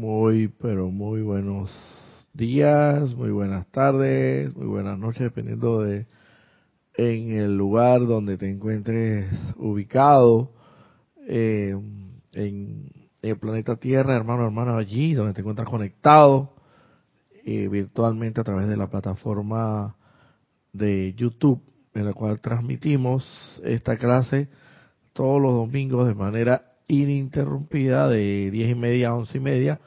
Muy, pero muy buenos días, muy buenas tardes, muy buenas noches, dependiendo de en el lugar donde te encuentres ubicado eh, en el planeta Tierra, hermano, hermano, allí donde te encuentras conectado eh, virtualmente a través de la plataforma de YouTube en la cual transmitimos esta clase todos los domingos de manera ininterrumpida de diez y media a once y media,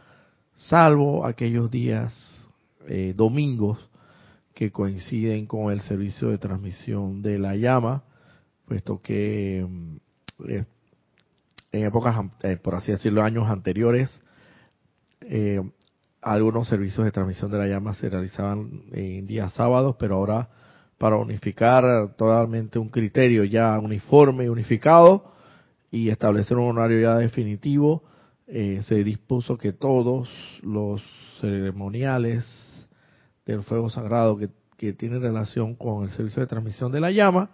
salvo aquellos días eh, domingos que coinciden con el servicio de transmisión de la llama, puesto que mm, eh, en épocas, eh, por así decirlo, años anteriores, algunos servicios de transmisión de la llama se realizaban en días sábados, pero ahora para unificar totalmente un criterio ya uniforme y unificado, y establecer un horario ya definitivo, eh, se dispuso que todos los ceremoniales del fuego sagrado que, que tienen relación con el servicio de transmisión de la llama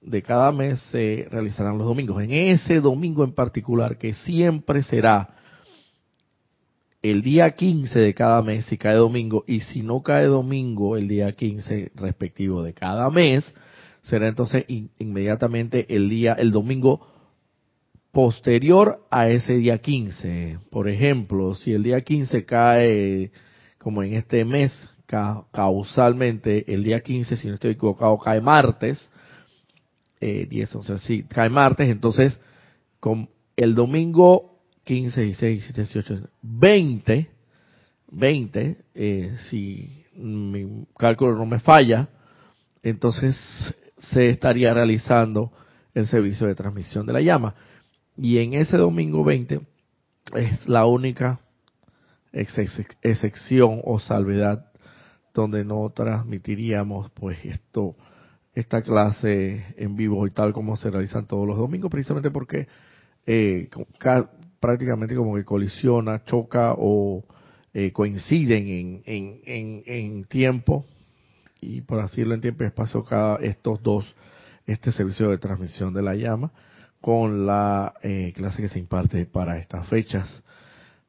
de cada mes se realizarán los domingos. En ese domingo en particular, que siempre será el día 15 de cada mes, si cae domingo, y si no cae domingo, el día 15 respectivo de cada mes, será entonces inmediatamente el día, el domingo posterior a ese día 15. Por ejemplo, si el día 15 cae, como en este mes, causalmente, el día 15, si no estoy equivocado, cae martes, eh, 10, 11, sí, cae martes, entonces, con el domingo 15, 16, 17, 18, 20, 20, eh, si mi cálculo no me falla, entonces se estaría realizando el servicio de transmisión de la llama. Y en ese domingo 20 es la única excepción o salvedad donde no transmitiríamos pues esto esta clase en vivo y tal como se realizan todos los domingos precisamente porque eh, prácticamente como que colisiona choca o eh, coinciden en, en, en, en, tiempo. Y por así decirlo en tiempo y espacio cada estos dos este servicio de transmisión de la llama con la eh, clase que se imparte para estas fechas,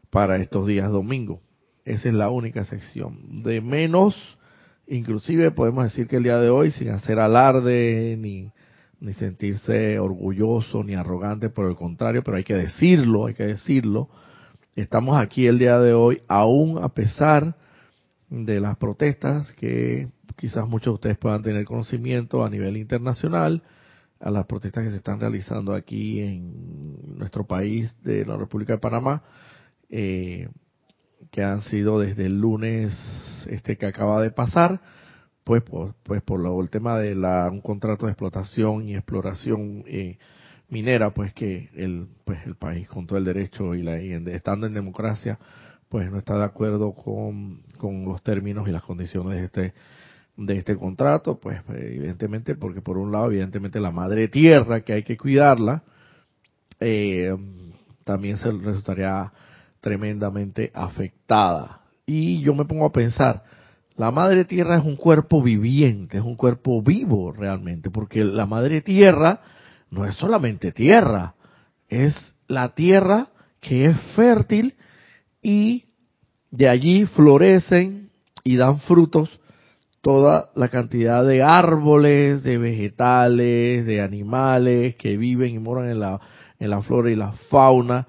para estos días domingo. Esa es la única sección. De menos, inclusive podemos decir que el día de hoy, sin hacer alarde ni, ni sentirse orgulloso ni arrogante, por el contrario, pero hay que decirlo, hay que decirlo. Estamos aquí el día de hoy, aún a pesar de las protestas que quizás muchos de ustedes puedan tener conocimiento a nivel internacional, a las protestas que se están realizando aquí en nuestro país de la República de Panamá, eh, que han sido desde el lunes este que acaba de pasar, pues por, pues por lo, el tema de la, un contrato de explotación y exploración eh, minera, pues que el, pues el país con todo el derecho y, la, estando en democracia, pues no está de acuerdo con, con los términos y las condiciones de este de este contrato, pues evidentemente, porque por un lado, evidentemente la madre tierra, que hay que cuidarla, eh, también se resultaría tremendamente afectada. Y yo me pongo a pensar, la madre tierra es un cuerpo viviente, es un cuerpo vivo realmente, porque la madre tierra no es solamente tierra, es la tierra que es fértil y de allí florecen y dan frutos toda la cantidad de árboles, de vegetales, de animales que viven y moran en la, en la flora y la fauna.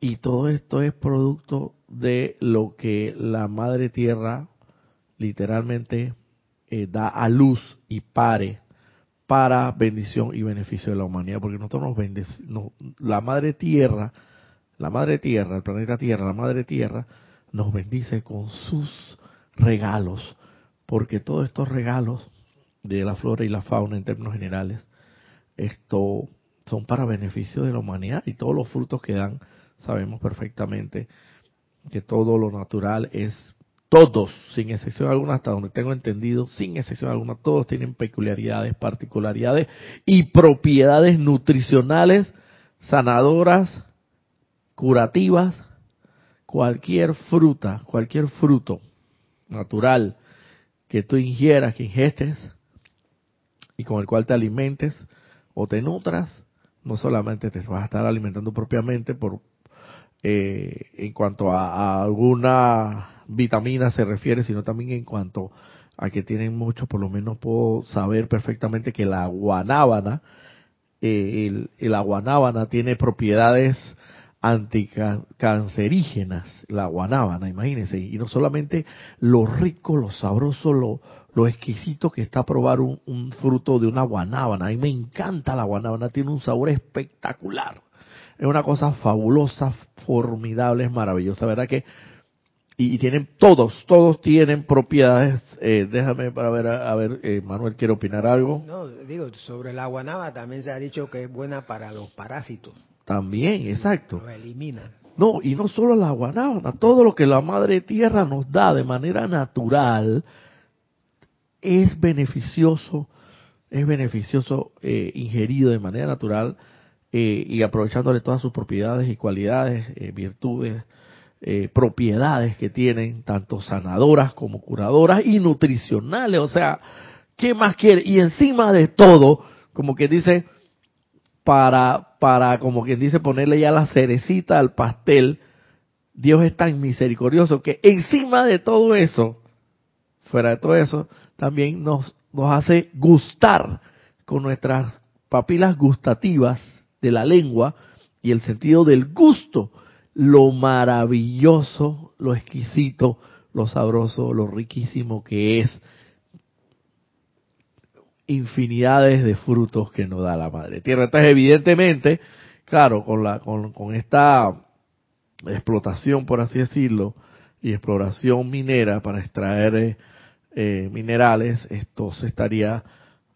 Y todo esto es producto de lo que la madre tierra literalmente eh, da a luz y pare para bendición y beneficio de la humanidad, porque nosotros nos bendecimos, la madre tierra, la madre tierra, el planeta tierra, la madre tierra, nos bendice con sus regalos, porque todos estos regalos de la flora y la fauna en términos generales, esto son para beneficio de la humanidad y todos los frutos que dan, sabemos perfectamente que todo lo natural es todos, sin excepción alguna, hasta donde tengo entendido, sin excepción alguna, todos tienen peculiaridades, particularidades y propiedades nutricionales, sanadoras, curativas. Cualquier fruta, cualquier fruto natural que tú ingieras, que ingestes y con el cual te alimentes o te nutras, no solamente te vas a estar alimentando propiamente por eh, en cuanto a, alguna vitamina se refiere, sino también en cuanto a que tienen mucho, por lo menos puedo saber perfectamente que la guanábana, eh, el, el guanábana tiene propiedades anticancerígenas, la guanábana, imagínense, y no solamente lo rico, lo sabroso, lo, lo exquisito que está probar un, fruto de una guanábana. A mí me encanta la guanábana, tiene un sabor espectacular. Es una cosa fabulosa, formidable, es maravillosa, ¿verdad? Que y, tienen todos, todos tienen propiedades. Eh, déjame para ver, a, ver, eh, Manuel quiere opinar algo. No, digo sobre la guanábana también se ha dicho que es buena para los parásitos. También, exacto. Lo elimina. No, y no solo la guanábana, todo lo que la madre tierra nos da de manera natural es beneficioso, es beneficioso eh, ingerido de manera natural eh, y aprovechándole todas sus propiedades y cualidades, eh, virtudes, propiedades que tienen, tanto sanadoras como curadoras y nutricionales. O sea, ¿qué más quiere? Y encima de todo, como que dice, para, para, como quien dice, ponerle ya la cerecita al pastel, Dios es tan misericordioso que encima de todo eso, fuera de todo eso, también nos, nos hace gustar con nuestras papilas gustativas de la lengua y el sentido del gusto, lo maravilloso, lo exquisito, lo sabroso, lo riquísimo que es infinidades de frutos que nos da la madre tierra. Entonces, evidentemente, claro, con la con, con esta explotación, por así decirlo, y exploración minera para extraer eh, minerales, esto se estaría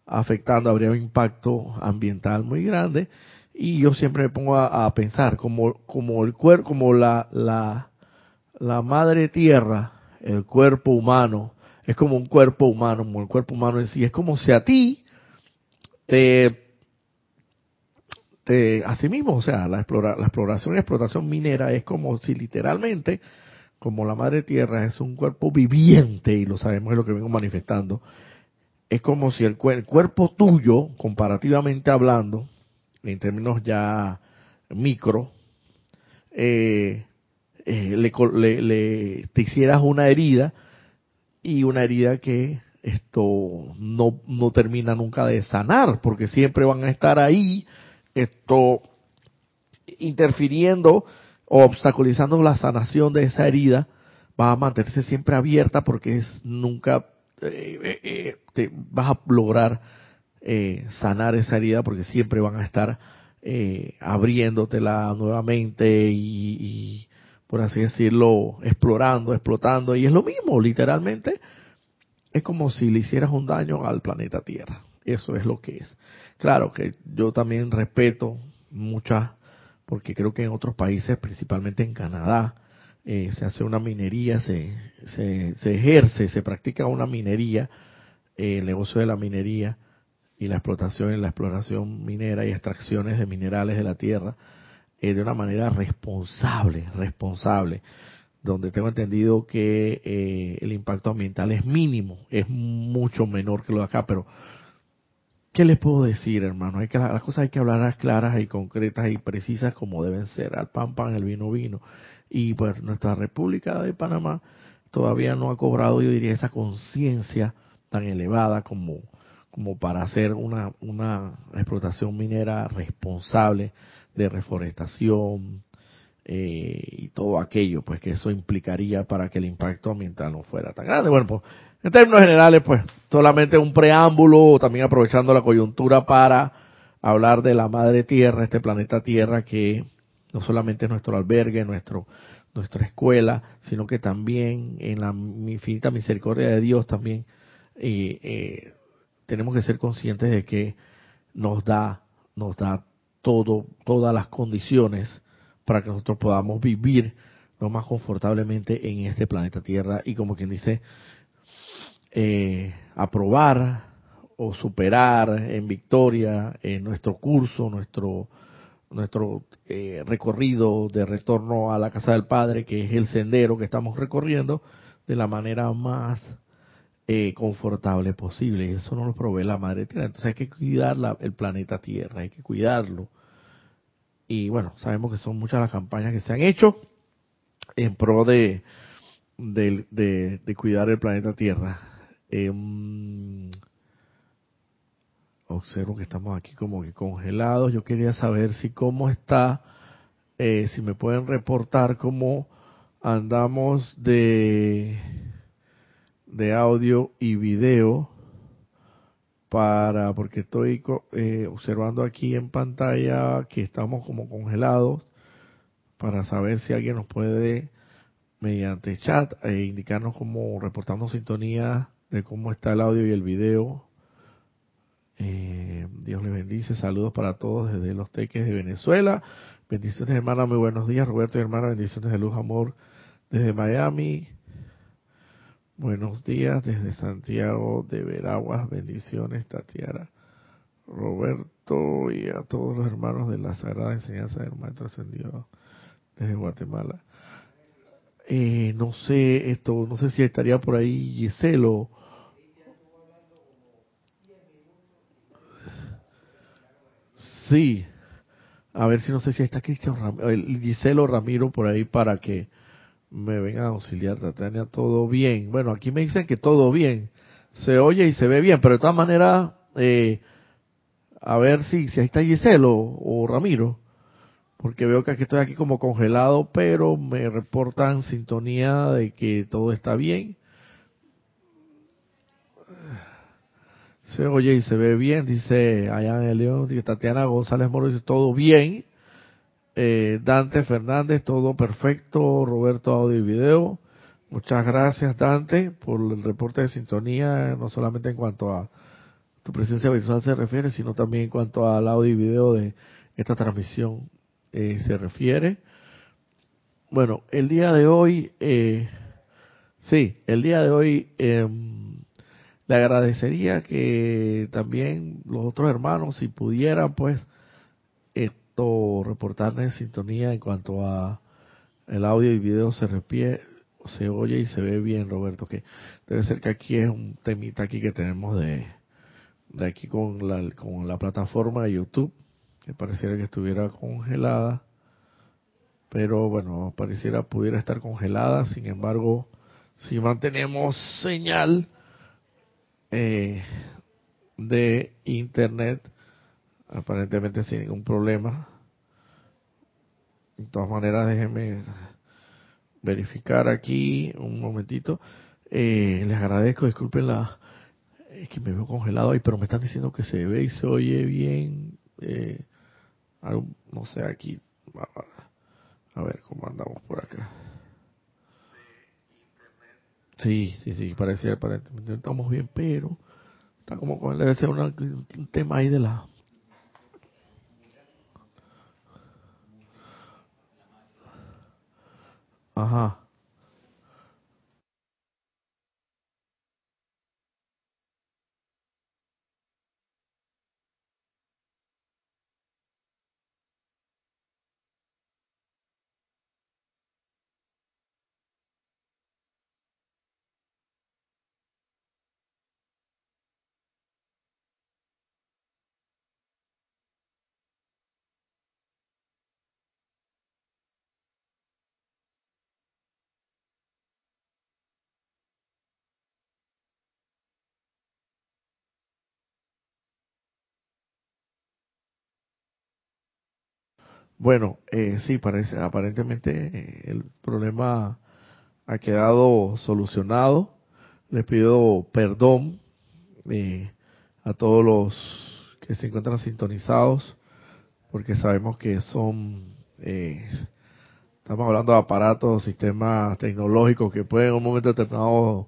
afectando, habría un impacto ambiental muy grande. Y yo siempre me pongo a, pensar, como, como el cuerpo, como la, la, la madre tierra, el cuerpo humano, es como un cuerpo humano, como el cuerpo humano en sí, es como si a ti te, te así mismo, o sea, la, explora, la exploración y explotación minera es como si literalmente como la madre tierra es un cuerpo viviente, y lo sabemos, es lo que vengo manifestando, es como si el, cuerpo tuyo, comparativamente hablando, en términos ya micro, eh, eh, le, le, te hicieras una herida y una herida que esto no, no termina nunca de sanar, porque siempre van a estar ahí, esto interfiriendo o obstaculizando la sanación de esa herida, va a mantenerse siempre abierta porque es nunca eh, eh, eh, te vas a lograr sanar esa herida porque siempre van a estar abriéndotela nuevamente y, por así decirlo, explorando, explotando. Y es lo mismo, literalmente, es como si le hicieras un daño al planeta Tierra. Eso es lo que es. Claro que yo también respeto muchas porque creo que en otros países, principalmente en Canadá, eh, se hace una minería, se, se, ejerce, se practica una minería, eh, el negocio de la minería y la explotación y la exploración minera y extracciones de minerales de la tierra eh, de una manera responsable, responsable, donde tengo entendido que el impacto ambiental es mínimo, es mucho menor que lo de acá, pero ¿Qué les puedo decir, hermano? Hay que, las cosas hay que hablar claras y concretas y precisas como deben ser. Al pan, pan, el vino, vino. Y pues nuestra República de Panamá todavía no ha cobrado, yo diría, esa conciencia tan elevada como, como para hacer una, una explotación minera responsable de reforestación eh, y todo aquello, pues que eso implicaría para que el impacto ambiental no fuera tan grande. Bueno, pues en términos generales, pues solamente un preámbulo, también aprovechando la coyuntura para hablar de la madre tierra, este planeta tierra que no solamente es nuestro albergue, nuestro nuestra escuela, sino que también en la infinita misericordia de Dios también eh, eh, tenemos que ser conscientes de que nos da nos da todo todas las condiciones para que nosotros podamos vivir lo más confortablemente en este planeta Tierra y como quien dice eh, aprobar o superar en victoria en nuestro curso, nuestro nuestro eh, recorrido de retorno a la casa del Padre, que es el sendero que estamos recorriendo, de la manera más eh, confortable posible. Eso no lo provee la Madre Tierra. Entonces hay que cuidar el planeta Tierra, hay que cuidarlo. y bueno, sabemos que son muchas las campañas que se han hecho en pro de, de, cuidar el planeta Tierra. Em, observo que estamos aquí como que congelados. Yo quería saber si cómo está, eh, si me pueden reportar cómo andamos de, de audio y video para, porque estoy eh, observando aquí en pantalla que estamos como congelados para saber si alguien nos puede mediante chat e indicarnos cómo reportando sintonía de cómo está el audio y el video. Eh, Dios le bendice. Saludos para todos desde los teques de Venezuela. Bendiciones, hermana. Muy buenos días, Roberto y hermana. Bendiciones de luz, amor desde Miami. Buenos días desde Santiago de Veraguas. Bendiciones, Tatiara. Roberto y a todos los hermanos de la Sagrada Enseñanza del Maestro Ascendido desde Guatemala. Eh, no sé, esto, no sé si estaría por ahí Giselo. Sí, a ver si no sé si está Cristian Ramiro, Giselo Ramiro por ahí para que me vengan a auxiliar, Tatiana, todo bien. Bueno, aquí me dicen que todo bien, se oye y se ve bien, pero de todas maneras, eh, a ver si, si ahí está Giselo o Ramiro porque veo que aquí estoy aquí como congelado, pero me reportan sintonía de que todo está bien. Se oye y se ve bien, dice el León, dice Tatiana González Moro, dice todo bien. Eh, Dante Fernández, todo perfecto. Roberto Audio y Video. Muchas gracias, Dante, por el reporte de sintonía, no solamente en cuanto a tu presencia visual se refiere, sino también en cuanto al audio y video de esta transmisión eh, se refiere. Bueno, el día de hoy, eh, sí, el día de hoy em, le agradecería que también los otros hermanos, si pudieran, pues, reportarme en sintonía en cuanto a el audio y video se refiere, se oye y se ve bien, Roberto, que debe ser que aquí es un temita aquí que tenemos de, de aquí con la, con la plataforma de YouTube que pareciera que estuviera congelada, pero bueno, pareciera pudiera estar congelada, sin embargo, si mantenemos señal eh, de internet, aparentemente sin ningún problema. De todas maneras, déjenme verificar aquí un momentito. Eh, les agradezco, disculpen la, es que me veo congelado ahí, pero me están diciendo que se ve y se oye bien. Eh, no sé, aquí, a ver cómo andamos por acá. Sí, sí, sí, parece, aparentemente estamos bien, pero está como con debe ser un tema ahí de la Ajá. Bueno, eh, sí, parece, aparentemente eh, el problema ha quedado solucionado. Les pido perdón eh, a todos los que se encuentran sintonizados, porque sabemos que son, eh, estamos hablando de aparatos, sistemas tecnológicos que pueden en un momento determinado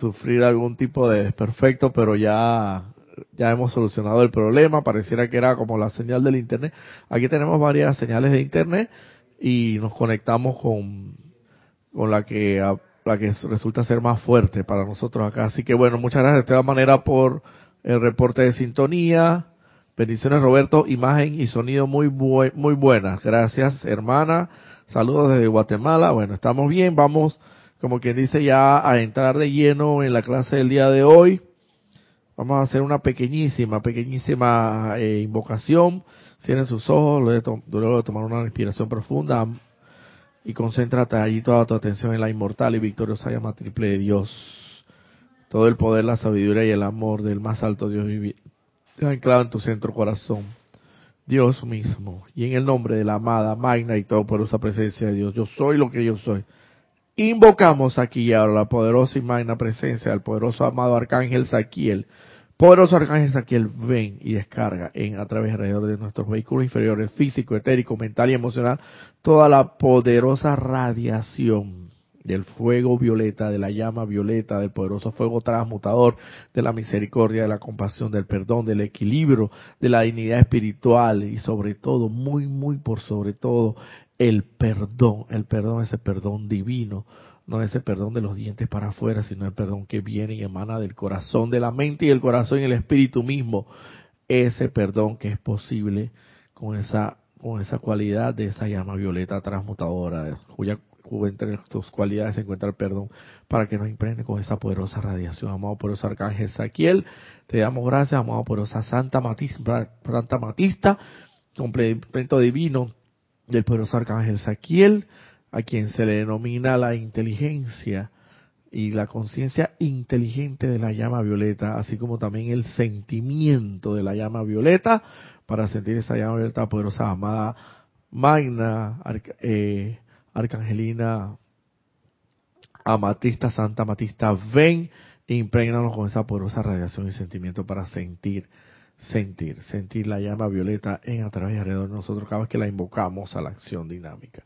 sufrir algún tipo de desperfecto, pero ya ya hemos solucionado el problema, pareciera que era como la señal del Internet. Aquí tenemos varias señales de Internet y nos conectamos con, con la que la que resulta ser más fuerte para nosotros acá. Así que bueno, muchas gracias de todas maneras por el reporte de sintonía. Bendiciones Roberto, imagen y sonido muy muy buenas. Gracias hermana. Saludos desde Guatemala. Bueno, estamos bien. Vamos, como quien dice, ya a entrar de lleno en la clase del día de hoy. Vamos a hacer una pequeñísima, pequeñísima eh, invocación. Cierren sus ojos, luego de tomar una respiración profunda y concéntrate allí toda tu atención en la inmortal y victoriosa llama triple de Dios. Todo el poder, la sabiduría y el amor del más alto Dios anclado en tu centro corazón. Dios mismo. Y en el nombre de la amada, magna y todopoderosa presencia de Dios, yo soy lo que yo soy. Invocamos aquí y ahora la poderosa y magna presencia del poderoso amado Arcángel Saquiel, Poderoso Arcángel Saquiel, ven y descarga en a través alrededor de nuestros vehículos inferiores, físico, etérico, mental y emocional, toda la poderosa radiación del fuego violeta, de la llama violeta, del poderoso fuego transmutador, de la misericordia, de la compasión, del perdón, del equilibrio, de la dignidad espiritual y sobre todo, muy, muy por sobre todo, el perdón, el perdón, ese perdón divino no ese perdón de los dientes para afuera, sino el perdón que viene y emana del corazón, de la mente y el corazón y el espíritu mismo. Ese perdón que es posible con esa, con esa cualidad de esa llama violeta transmutadora, cuya, entre tus cualidades se encuentra el perdón, para que nos impregne con esa poderosa radiación. Amado poderoso Arcángel Saquiel, te damos gracias, amado poderosa Santa Matista, Santa Matista, complemento divino del poderoso Arcángel Saquiel, a quien se le denomina la inteligencia y la conciencia inteligente de la llama violeta, así como también el sentimiento de la llama violeta, para sentir esa llama violeta poderosa, amada Magna, eh, Arcangelina, Amatista, Santa Amatista, ven e impregnanos con esa poderosa radiación y sentimiento para sentir, sentir, sentir la llama violeta en a y alrededor de nosotros cada vez que la invocamos a la acción dinámica.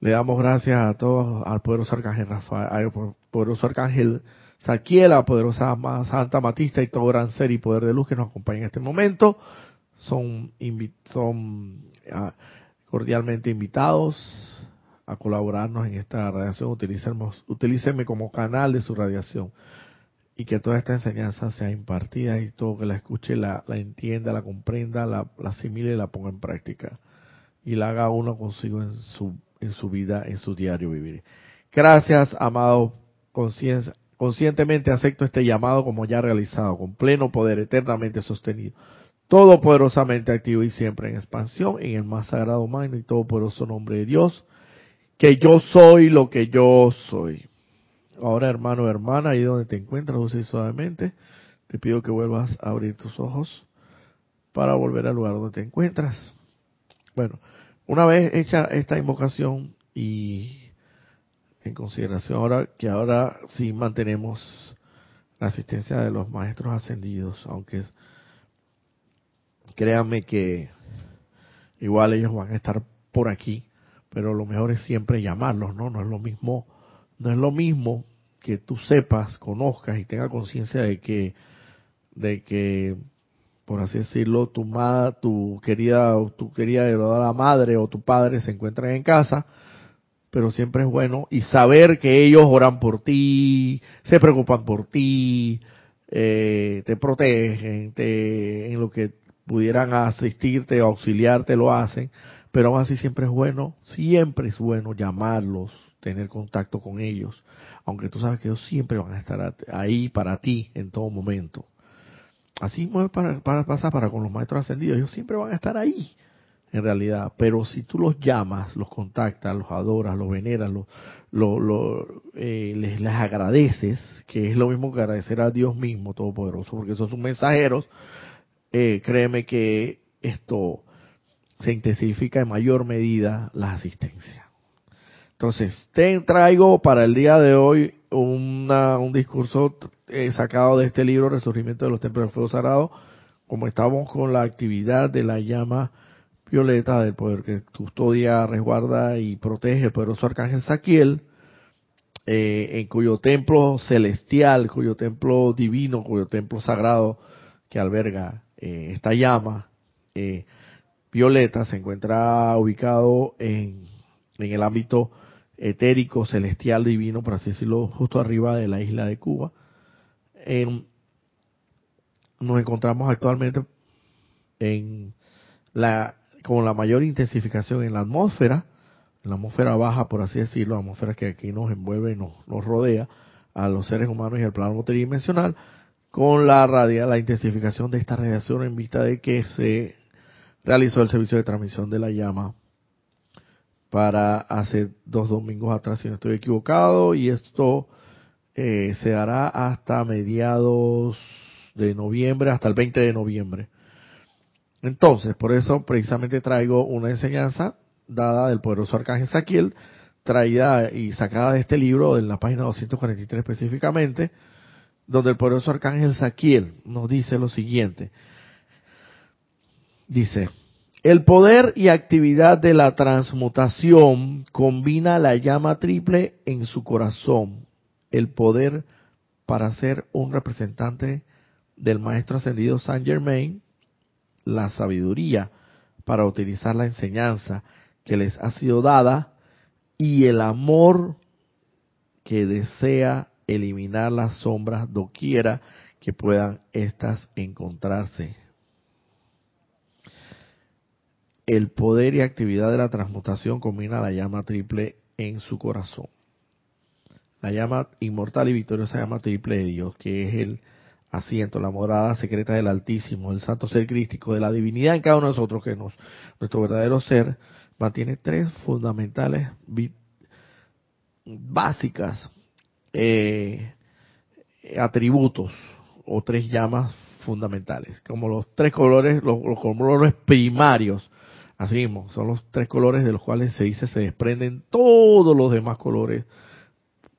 Le damos gracias a todos, al poderoso arcángel Rafael, al poderoso arcángel Saquiel, a poderosa Santa Matista y todo gran ser y poder de luz que nos acompaña en este momento. Son, son ah, cordialmente invitados a colaborarnos en esta radiación. Utilícenme como canal de su radiación y que toda esta enseñanza sea impartida y todo que la escuche, la, la entienda, la comprenda, la, la asimile y la ponga en práctica. Y la haga uno consigo en su en su vida, en su diario vivir. Gracias, amado Conscientemente acepto este llamado como ya realizado, con pleno poder eternamente sostenido, todopoderosamente activo y siempre en expansión, en el más sagrado, magno y todopoderoso nombre de Dios, que yo soy lo que yo soy. Ahora, hermano, hermana, ahí donde te encuentras, dulce suavemente, te pido que vuelvas a abrir tus ojos para volver al lugar donde te encuentras. Bueno, una vez hecha esta invocación y en consideración ahora que ahora sí mantenemos la asistencia de los maestros ascendidos, aunque créanme que igual ellos van a estar por aquí, pero lo mejor es siempre llamarlos, ¿no? No es lo mismo, no es lo mismo que tú sepas, conozcas y tengas conciencia de que de que por así decirlo, tu madre, tu querida, tu querida la madre o tu padre se encuentran en casa, pero siempre es bueno y saber que ellos oran por ti, se preocupan por ti, eh, te protegen, te, en lo que pudieran asistirte o auxiliarte lo hacen, pero aún así siempre es bueno, siempre es bueno llamarlos, tener contacto con ellos, aunque tú sabes que ellos siempre van a estar ahí para ti en todo momento. Así para, para pasar para con los maestros ascendidos, ellos siempre van a estar ahí, en realidad. Pero si tú los llamas, los contactas, los adoras, los veneras, los, eh, les, les, agradeces, que es lo mismo que agradecer a Dios mismo, Todopoderoso, porque esos son mensajeros, eh, créeme que esto se intensifica en mayor medida la asistencia. Entonces, te traigo para el día de hoy una, un discurso eh, sacado de este libro, Resurgimiento de los Templos del Fuego Sagrado, como estamos con la actividad de la llama violeta del poder que custodia, resguarda y protege el poderoso arcángel Saquiel, eh, en cuyo templo celestial, cuyo templo divino, cuyo templo sagrado que alberga eh, esta llama violeta se encuentra ubicado en, en el ámbito etérico, celestial, divino, por así decirlo, justo arriba de la isla de Cuba. nos encontramos actualmente en la, con la mayor intensificación en la atmósfera, en la atmósfera baja, por así decirlo, la atmósfera que aquí nos envuelve y nos, rodea a los seres humanos y al plano tridimensional, con la radia, la intensificación de esta radiación en vista de que se realizó el servicio de transmisión de la llama para hace dos domingos atrás, si no estoy equivocado, y esto eh, se hará hasta mediados de noviembre, hasta el 20 de noviembre. Entonces, por eso precisamente traigo una enseñanza dada del poderoso arcángel Saquiel, traída y sacada de este libro, en la página 243 específicamente, donde el poderoso arcángel Saquiel nos dice lo siguiente. Dice, el poder y actividad de la transmutación combina la llama triple en su corazón, el poder para ser un representante del maestro ascendido Saint Germain, la sabiduría para utilizar la enseñanza que les ha sido dada y el amor que desea eliminar las sombras doquiera que puedan éstas encontrarse. El poder y actividad de la transmutación combina la llama triple en su corazón. La llama inmortal y victoriosa llama triple de Dios, que es el asiento, la morada secreta del Altísimo, el santo ser crístico de la divinidad en cada uno de nosotros, que nos, nuestro verdadero ser, mantiene tres fundamentales básicas eh, atributos o tres llamas fundamentales, como los tres colores, los, colores primarios, así mismo, son los tres colores de los cuales se dice se desprenden todos los demás colores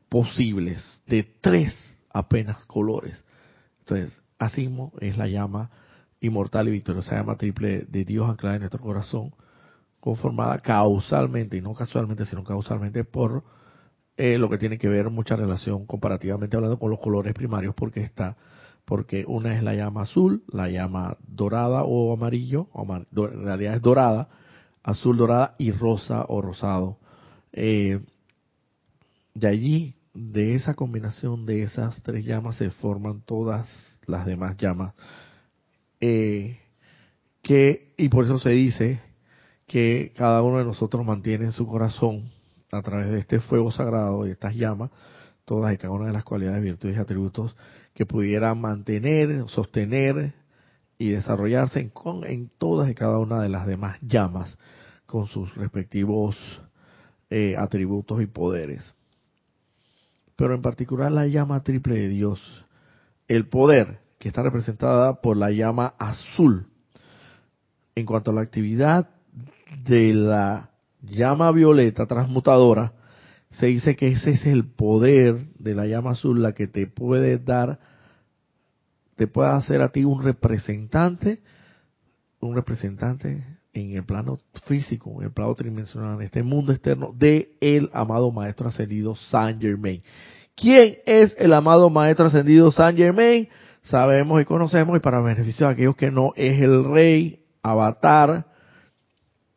posibles, de tres apenas colores. Entonces, así mismo es la llama inmortal y victoriosa, llama triple de Dios anclada en nuestro corazón, conformada causalmente, y no casualmente, sino causalmente por eh, lo que tiene que ver mucha relación comparativamente hablando con los colores primarios, porque está, porque una es la llama azul, la llama dorada o amarillo, en realidad es dorada, azul dorada y rosa o rosado. Eh, de allí, de esa combinación de esas tres llamas se forman todas las demás llamas. Eh, y por eso se dice que cada uno de nosotros mantiene en su corazón a través de este fuego sagrado y estas llamas, todas y cada una de las cualidades, virtudes y atributos que pudieran mantener, sostener y desarrollarse en, en todas y cada una de las demás llamas con sus respectivos eh, atributos y poderes. Pero en particular la llama triple de Dios, el poder que está representada por la llama azul. En cuanto a la actividad de la llama violeta transmutadora, se dice que ese es el poder de la llama azul, la que te puede dar, te puede hacer a ti un representante, un representante en el plano físico, en el plano tridimensional, en este mundo externo, de el amado Maestro Ascendido Saint Germain. ¿Quién es el amado Maestro Ascendido Saint Germain? Sabemos y conocemos, y para beneficio de aquellos que no, es el Rey Avatar,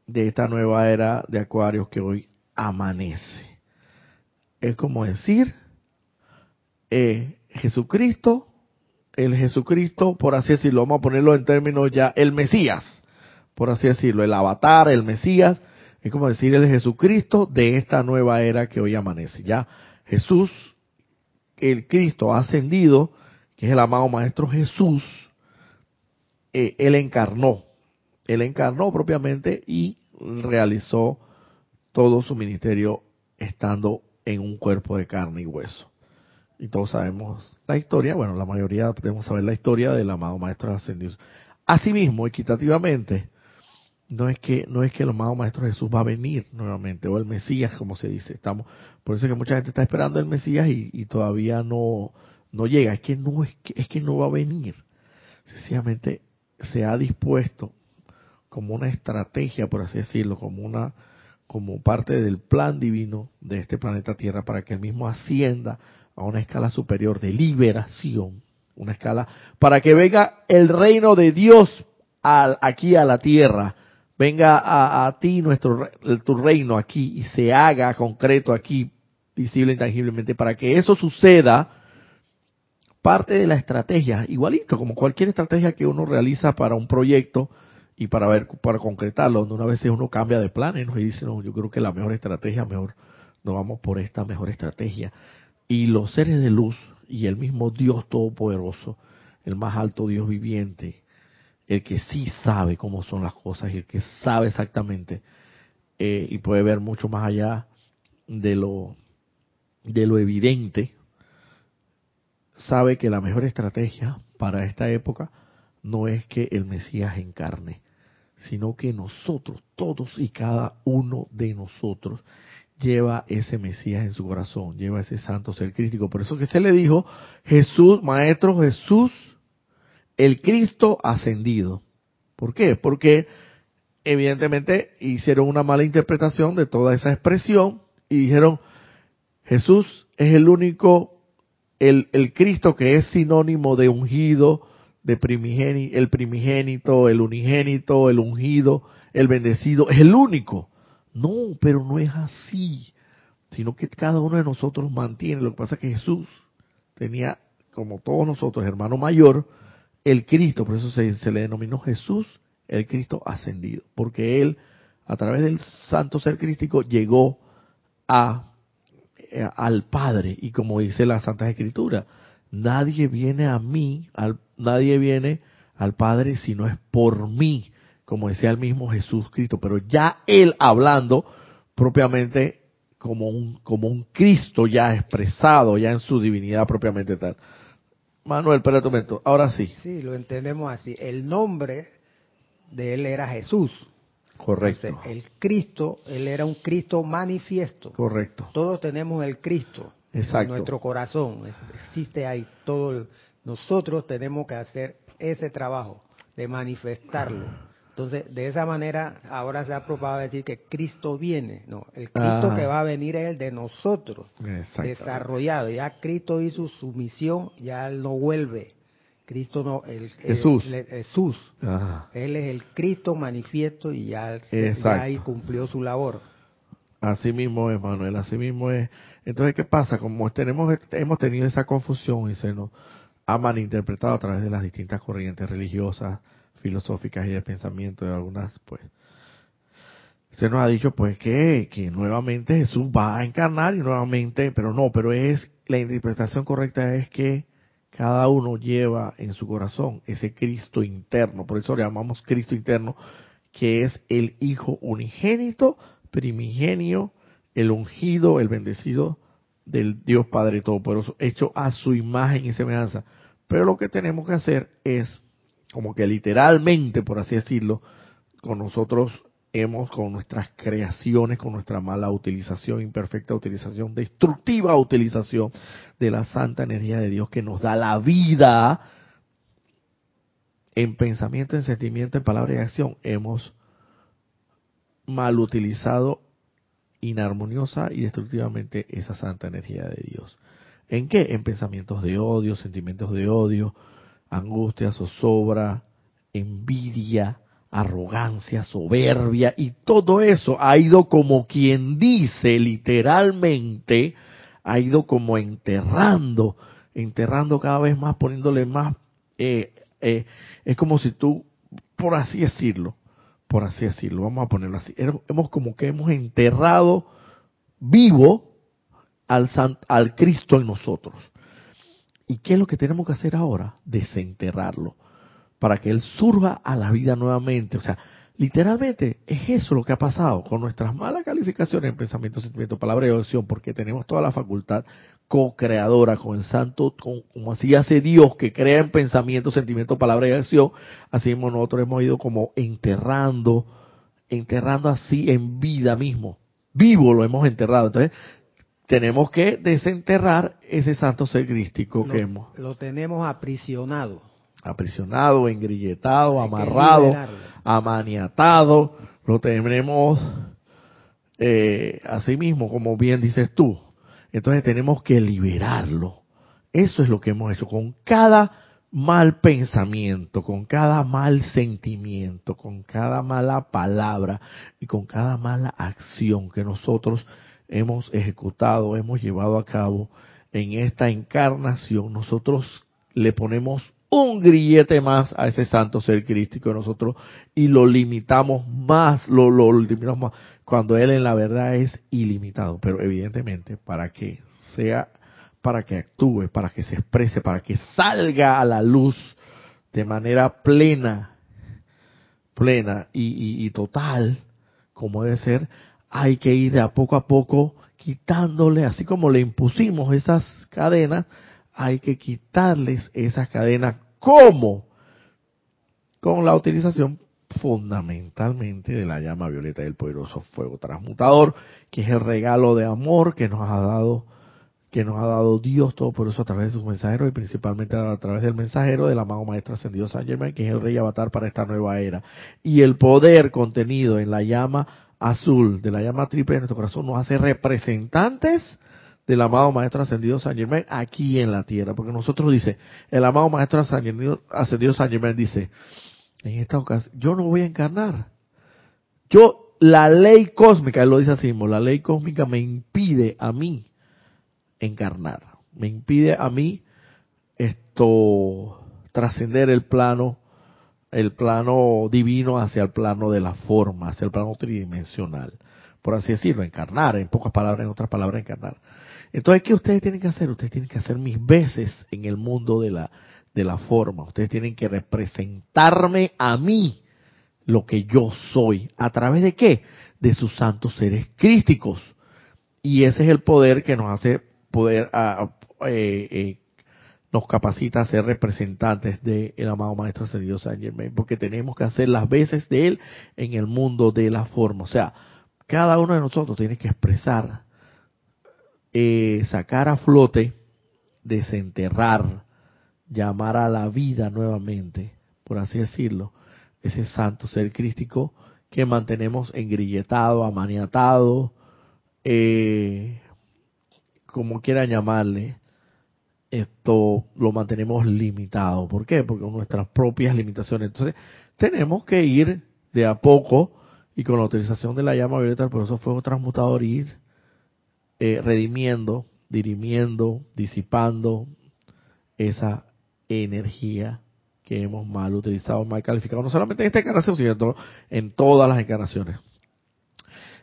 de esta nueva era de Acuarios que hoy amanece. Es como decir, eh, Jesucristo, el Jesucristo, por así decirlo, vamos a ponerlo en términos ya, el Mesías, por así decirlo, el avatar, el Mesías, es como decir el Jesucristo de esta nueva era que hoy amanece. Ya Jesús, el Cristo ascendido, que es el amado Maestro Jesús, eh, él encarnó, él encarnó propiamente y realizó todo su ministerio estando en un cuerpo de carne y hueso. Y todos sabemos la historia, bueno, la mayoría podemos saber la historia del amado Maestro Ascendido. Asimismo, equitativamente, no es que no es que el amado Maestro Jesús va a venir nuevamente, o el Mesías, como se dice. Estamos, por eso es que mucha gente está esperando el Mesías y, todavía no, no llega. Es que no es que, es que no va a venir. Sencillamente se ha dispuesto como una estrategia, por así decirlo, como una como parte del plan divino de este planeta Tierra para que el mismo ascienda a una escala superior de liberación, una escala para que venga el reino de Dios aquí a la Tierra, venga a, ti nuestro tu reino aquí y se haga concreto aquí, visible intangiblemente, para que eso suceda parte de la estrategia, igualito como cualquier estrategia que uno realiza para un proyecto, y para ver, para concretarlo, donde una vez uno cambia de planes y dice, no, yo creo que la mejor estrategia, mejor, nos vamos por esta mejor estrategia. Y los seres de luz y el mismo Dios Todopoderoso el más alto Dios viviente, el que sí sabe cómo son las cosas y el que sabe exactamente eh, y puede ver mucho más allá de lo de lo evidente, sabe que la mejor estrategia para esta época no es que el Mesías encarne, sino que nosotros, todos y cada uno de nosotros, lleva ese Mesías en su corazón, lleva ese santo ser crítico. Por eso que se le dijo, Jesús, Maestro Jesús, el Cristo ascendido. ¿Por qué? Porque evidentemente hicieron una mala interpretación de toda esa expresión y dijeron, Jesús es el único, el, el Cristo que es sinónimo de ungido, de el primigénito, el unigénito, el ungido, el bendecido, es el único. No, pero no es así, sino que cada uno de nosotros mantiene. Lo que pasa es que Jesús tenía, como todos nosotros, hermano mayor, el Cristo, por eso se, le denominó Jesús, el Cristo ascendido, porque él, a través del santo ser crístico, llegó eh, al Padre, y como dice la Santa Escritura, nadie viene a mí, al, nadie viene al Padre si no es por mí como decía el mismo Jesús Cristo, pero ya él hablando propiamente como un, como un Cristo ya expresado, ya en su divinidad propiamente tal. Manuel, espera un momento, ahora sí. Sí, lo entendemos así. El nombre de él era Jesús. Correcto. el Cristo, él era un Cristo manifiesto. Correcto. Todos tenemos el Cristo Exacto. en nuestro corazón. Existe ahí todo. nosotros tenemos que hacer ese trabajo de manifestarlo entonces, de esa manera, ahora se ha probado decir que Cristo viene. No, el Cristo Ah. que va a venir es el de nosotros, desarrollado. Ya Cristo hizo su misión, ya Él no vuelve. Cristo no, el, Jesús. el- Jesús. Él es el Cristo manifiesto y ya, se- Exacto. ya ahí cumplió su labor. Así mismo es, Manuel, así mismo es. Entonces, ¿qué pasa? Como tenemos, hemos tenido esa confusión y se nos ha malinterpretado a través de las distintas corrientes religiosas, filosóficas y de pensamiento de algunas, pues, se nos ha dicho pues que, que nuevamente Jesús va a encarnar y nuevamente, pero no, pero es, la interpretación correcta es que cada uno lleva en su corazón ese Cristo interno, por eso le llamamos Cristo interno, que es el Hijo unigénito, primigenio, el ungido, el bendecido del Dios Padre Todopoderoso, hecho a su imagen y semejanza. Pero lo que tenemos que hacer es, como que literalmente, por así decirlo, con nosotros hemos, con nuestras creaciones, con nuestra mala utilización, imperfecta utilización, destructiva utilización de la santa energía de Dios que nos da la vida, en pensamiento, en sentimiento, en palabra y acción, hemos mal utilizado inarmoniosa y destructivamente esa santa energía de Dios. ¿En qué? En pensamientos de odio, sentimientos de odio, angustia, zozobra, envidia, arrogancia, soberbia y todo eso ha ido como quien dice literalmente, ha ido como enterrando, enterrando cada vez más, poniéndole más, eh, eh, es como si tú, por así decirlo, por así decirlo, vamos a ponerlo así, hemos como que hemos enterrado vivo al, san- al Cristo en nosotros. ¿Y qué es lo que tenemos que hacer ahora? Desenterrarlo, para que Él surja a la vida nuevamente. O sea, literalmente es eso lo que ha pasado con nuestras malas calificaciones en pensamiento, sentimiento, palabra y acción, porque tenemos toda la facultad co-creadora con el santo, con- como así hace Dios, que crea en pensamiento, sentimiento, palabra y acción, así mismo nosotros hemos ido como enterrando, enterrando así en vida mismo. Vivo lo hemos enterrado. Entonces, tenemos que desenterrar ese santo ser crístico que hemos Lo, tenemos aprisionado. aprisionado, engrilletado, Hay amarrado, amaniatado, lo tenemos eh, así mismo, como bien dices tú. Entonces tenemos que liberarlo. Eso es lo que hemos hecho con cada mal pensamiento, con cada mal sentimiento, con cada mala palabra y con cada mala acción que nosotros hemos ejecutado, hemos llevado a cabo en esta encarnación. Nosotros le ponemos un grillete más a ese santo ser crístico de nosotros y lo limitamos más, lo, lo limitamos más, cuando él en la verdad es ilimitado. Pero evidentemente, para que sea, para que actúe, para que se exprese, para que salga a la luz de manera plena, plena y, y total, como debe ser, hay que ir de a poco a poco quitándole, así como le impusimos esas cadenas, hay que quitarles esas cadenas. ¿Cómo? Con la utilización fundamentalmente de la llama violeta del poderoso fuego transmutador, que es el regalo de amor que nos ha dado que nos ha dado Dios todo por eso a través de sus mensajeros y principalmente a través del mensajero del amado Maestro Ascendido San Germain, que es el Rey Avatar para esta nueva era. Y el poder contenido en la llama azul, de la llama triple de nuestro corazón, nos hace representantes del amado Maestro Ascendido San Germain aquí en la tierra. Porque nosotros dice, el amado Maestro Ascendido, Ascendido San Germain dice, en esta ocasión, yo no voy a encarnar. Yo, la ley cósmica, él lo dice así mismo, la ley cósmica me impide a mí encarnar. Me impide a mí esto trascender el plano, el plano divino hacia el plano de la forma, hacia el plano tridimensional. Por así decirlo, encarnar, en pocas palabras, en otras palabras, encarnar. Entonces, ¿qué ustedes tienen que hacer? Ustedes tienen que hacer mis veces en el mundo de la, de la forma. Ustedes tienen que representarme a mí lo que yo soy. ¿A través de qué? De sus santos seres crísticos. Y ese es el poder que nos hace poder eh, eh, nos capacita a ser representantes del amado Maestro Ascendido San Germain, porque tenemos que hacer las veces de él en el mundo de la forma. O sea, cada uno de nosotros tiene que expresar, eh, sacar a flote, desenterrar, llamar a la vida nuevamente, por así decirlo, ese santo ser crístico que mantenemos engrilletado, amaniatado, eh, como quiera llamarle, esto lo mantenemos limitado. ¿Por qué? Porque con nuestras propias limitaciones. Entonces, tenemos que ir de a poco y con la utilización de la llama violeta del poderoso fuego transmutador ir eh, redimiendo, dirimiendo, disipando esa energía que hemos mal utilizado, mal calificado, no solamente en esta encarnación, sino en todas las encarnaciones.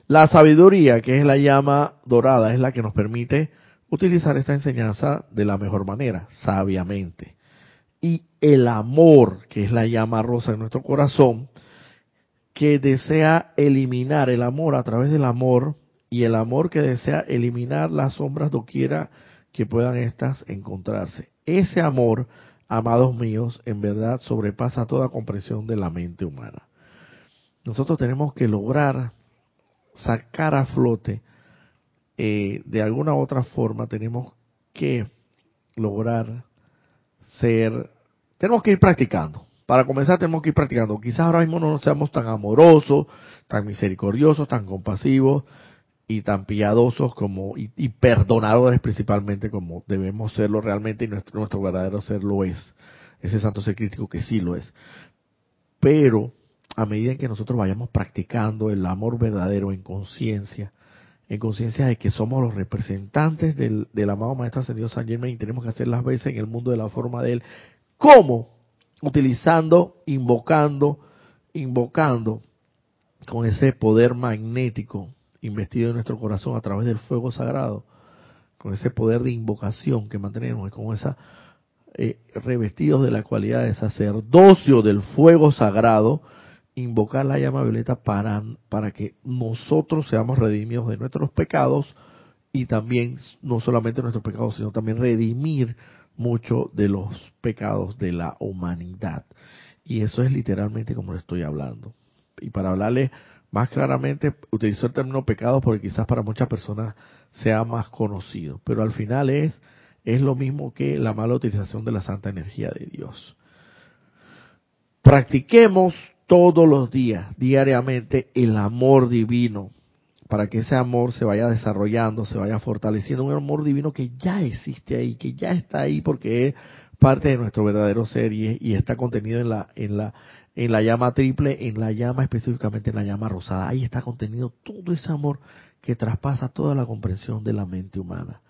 La sabiduría, que es la llama dorada, es la que nos permite utilizar esta enseñanza de la mejor manera, sabiamente. Y el amor, que es la llama rosa de nuestro corazón, que desea eliminar el amor a través del amor y el amor que desea eliminar las sombras doquiera que puedan éstas encontrarse. Ese amor, amados míos, en verdad sobrepasa toda comprensión de la mente humana. Nosotros tenemos que lograr sacar a flote, eh, de alguna u otra forma, tenemos que lograr ser, tenemos que ir practicando. Para comenzar tenemos que ir practicando. Quizás ahora mismo no seamos tan amorosos, tan misericordiosos, tan compasivos y tan piadosos como y, perdonadores principalmente como debemos serlo realmente y nuestro, verdadero ser lo es. Ese santo ser crítico que sí lo es. Pero a medida en que nosotros vayamos practicando el amor verdadero en conciencia, en conciencia de que somos los representantes del, amado Maestro Ascendido San Germain y tenemos que hacer las veces en el mundo de la forma de él. ¿Cómo? Utilizando, invocando, invocando con ese poder magnético investido en nuestro corazón a través del fuego sagrado, con ese poder de invocación que mantenemos y con esa eh, revestidos de la cualidad de sacerdocio del fuego sagrado, invocar la llama violeta para, para que nosotros seamos redimidos de nuestros pecados y también no solamente nuestros pecados, sino también redimir mucho de los pecados de la humanidad. Y eso es literalmente como le estoy hablando. Y para hablarle más claramente, utilizo el término pecado porque quizás para muchas personas sea más conocido, pero al final es, es lo mismo que la mala utilización de la santa energía de Dios. Practiquemos todos los días, diariamente, el amor divino, para que ese amor se vaya desarrollando, se vaya fortaleciendo, un amor divino que ya existe ahí, que ya está ahí porque es parte de nuestro verdadero ser y, está contenido en la, en la, en la llama triple, en la llama específicamente en la llama rosada. Ahí está contenido todo ese amor que traspasa toda la comprensión de la mente humana.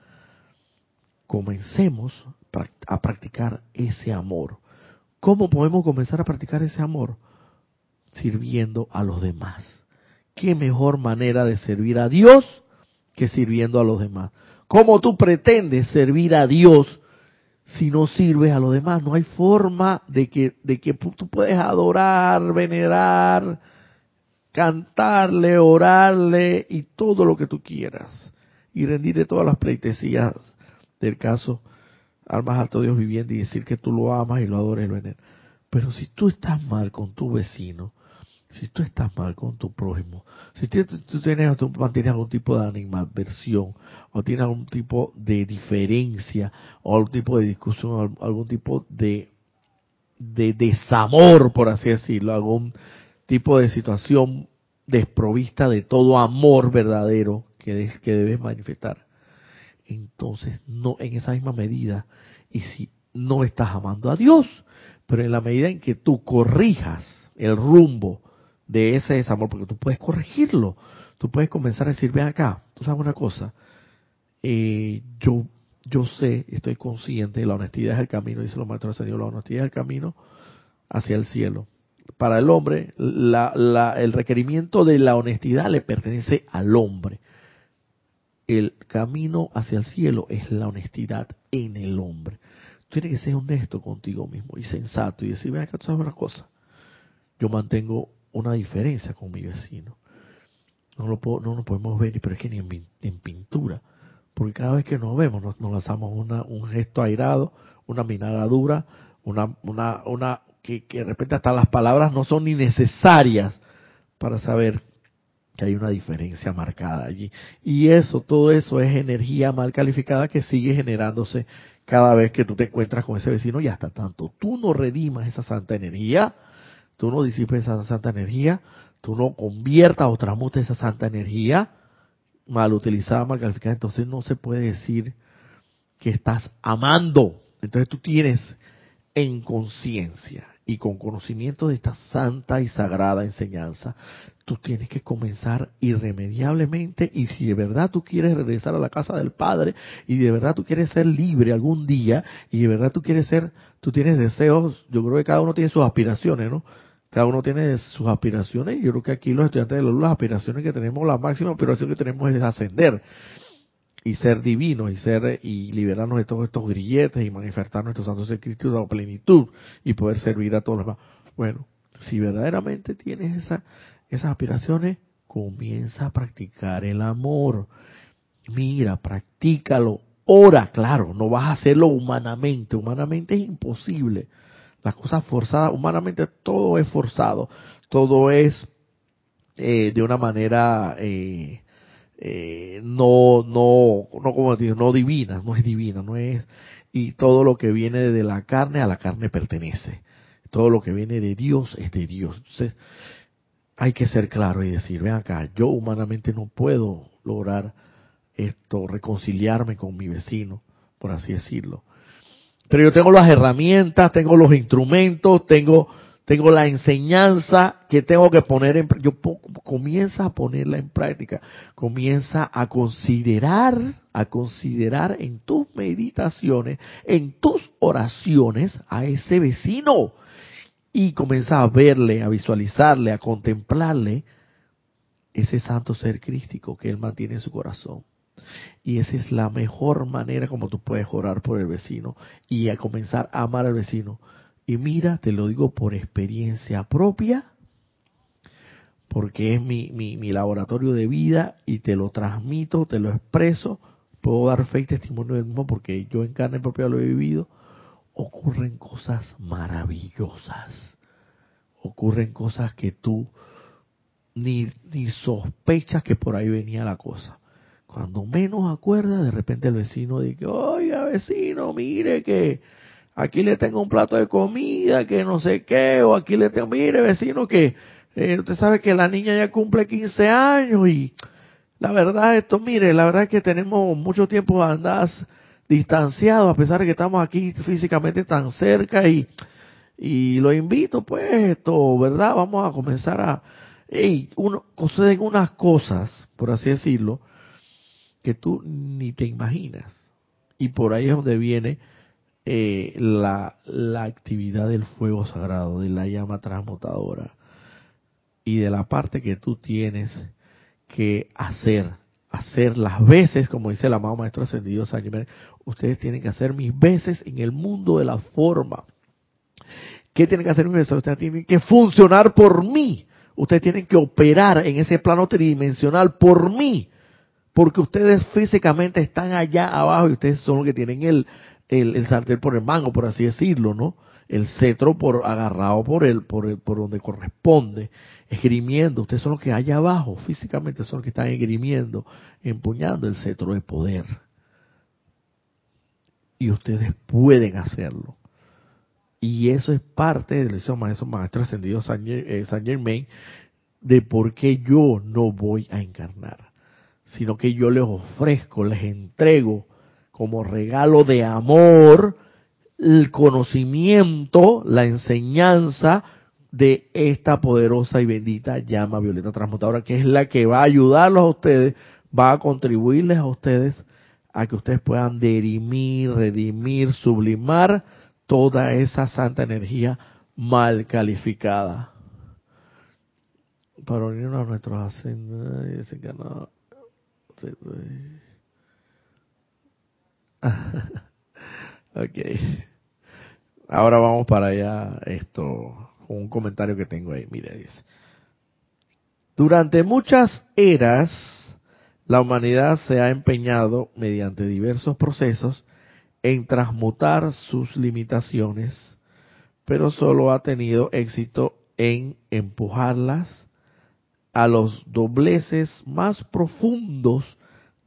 Comencemos a practicar ese amor. ¿Cómo podemos comenzar a practicar ese amor? sirviendo a los demás. ¿Qué mejor manera de servir a Dios que sirviendo a los demás? ¿Cómo tú pretendes servir a Dios si no sirves a los demás? No hay forma de que, de que tú puedes adorar, venerar, cantarle, orarle y todo lo que tú quieras. Y rendirle todas las pleitesías del caso al más alto Dios viviendo y decir que tú lo amas y lo adoras y lo veneras. Pero si tú estás mal con tu vecino, si tú estás mal con tu prójimo, si tú, tienes, tú mantienes algún tipo de animadversión, o tienes algún tipo de diferencia, o algún tipo de discusión, algún tipo de, de desamor, por así decirlo, algún tipo de situación desprovista de todo amor verdadero que, que debes manifestar, entonces no en esa misma medida, y si no estás amando a Dios, pero en la medida en que tú corrijas el rumbo de ese desamor, porque tú puedes corregirlo, tú puedes comenzar a decir, ven acá, tú sabes una cosa, eh, yo, yo sé, estoy consciente, la honestidad es el camino, dice los maestros de Dios, la honestidad es el camino hacia el cielo. Para el hombre, el requerimiento de la honestidad le pertenece al hombre. El camino hacia el cielo es la honestidad en el hombre. Tú tienes que ser honesto contigo mismo y sensato y decir, ven acá, tú sabes una cosa, yo mantengo una diferencia con mi vecino. No lo, no lo podemos ver, pero es que ni en, pintura. Porque cada vez que nos vemos nos, lanzamos una, un gesto airado, una mirada dura, una, una, una que, que de repente hasta las palabras no son ni necesarias para saber que hay una diferencia marcada allí. Y eso, todo eso es energía mal calificada que sigue generándose cada vez que tú te encuentras con ese vecino y hasta tanto tú no redimas esa santa energía, tú no disipes esa santa energía, tú no conviertas o transmutes esa santa energía mal utilizada, mal calificada, entonces no se puede decir que estás amando. Entonces tú tienes en conciencia y con conocimiento de esta santa y sagrada enseñanza, tú tienes que comenzar irremediablemente y si de verdad tú quieres regresar a la casa del Padre y de verdad tú quieres ser libre algún día y de verdad tú quieres ser, tú tienes deseos, yo creo que cada uno tiene sus aspiraciones, ¿no? Cada uno tiene sus aspiraciones y yo creo que aquí los estudiantes de los las aspiraciones que tenemos, la máxima aspiración que tenemos es ascender y ser divinos y ser y liberarnos de todos estos grilletes y manifestar nuestros santos de Cristo a plenitud y poder servir a todos los demás. Bueno, si verdaderamente tienes esa, esas aspiraciones, comienza a practicar el amor. Mira, practícalo. Ora, claro, no vas a hacerlo humanamente. Humanamente es imposible las cosas forzadas, humanamente todo es forzado, todo es eh, de una manera eh, eh, no, no, no como digo, no divina, no es divina, no es, y todo lo que viene de la carne a la carne pertenece, todo lo que viene de Dios es de Dios. Entonces, hay que ser claro y decir, ven acá, yo humanamente no puedo lograr esto, reconciliarme con mi vecino, por así decirlo. Pero yo tengo las herramientas, tengo los instrumentos, tengo, tengo la enseñanza que tengo que poner en yo comienza a ponerla en práctica, comienza a considerar, a considerar en tus meditaciones, en tus oraciones a ese vecino y comienza a verle, a visualizarle, a contemplarle ese santo ser crístico que él mantiene en su corazón. Y esa es la mejor manera como tú puedes orar por el vecino y a comenzar a amar al vecino. Y mira, te lo digo por experiencia propia, porque es mi, mi, mi laboratorio de vida y te lo transmito, te lo expreso, puedo dar fe y testimonio del mismo porque yo en carne propia lo he vivido. Ocurren cosas maravillosas, ocurren cosas que tú ni, ni sospechas que por ahí venía la cosa. Cuando menos acuerda, de repente el vecino dice, oiga vecino, mire que aquí le tengo un plato de comida, que no sé qué, o aquí le tengo, mire vecino que eh, usted sabe que la niña ya cumple 15 años y la verdad esto, mire, la verdad es que tenemos mucho tiempo andar distanciados a pesar de que estamos aquí físicamente tan cerca y, y lo invito pues esto, ¿verdad? Vamos a comenzar a, hey, uno, suceden unas cosas, por así decirlo, que tú ni te imaginas. Y por ahí es donde viene eh, la, la actividad del fuego sagrado, de la llama transmutadora y de la parte que tú tienes que hacer hacer las veces, como dice el amado Maestro Ascendido San ustedes tienen que hacer mis veces en el mundo de la forma. ¿Qué tienen que hacer mis veces? Ustedes tienen que funcionar por mí. Ustedes tienen que operar en ese plano tridimensional por mí. Porque ustedes físicamente están allá abajo y ustedes son los que tienen el, el, el sartén por el mango, por así decirlo, ¿no? El cetro por agarrado por el, por el, por donde corresponde, esgrimiendo. Ustedes son los que allá abajo, físicamente son los que están esgrimiendo, empuñando el cetro de poder. Y ustedes pueden hacerlo. Y eso es parte del maestro maestro ascendido eh, San Germain de por qué yo no voy a encarnar, sino que yo les ofrezco, les entrego como regalo de amor el conocimiento, la enseñanza de esta poderosa y bendita llama violeta transmutadora, que es la que va a ayudarlos a ustedes, va a contribuirles a ustedes a que ustedes puedan derimir, redimir, sublimar toda esa santa energía mal calificada. Para unirnos a nuestros ok. Ahora vamos para allá, esto, con un comentario que tengo ahí. Mire, dice. Durante muchas eras, la humanidad se ha empeñado, mediante diversos procesos, en transmutar sus limitaciones, pero solo ha tenido éxito en empujarlas a los dobleces más profundos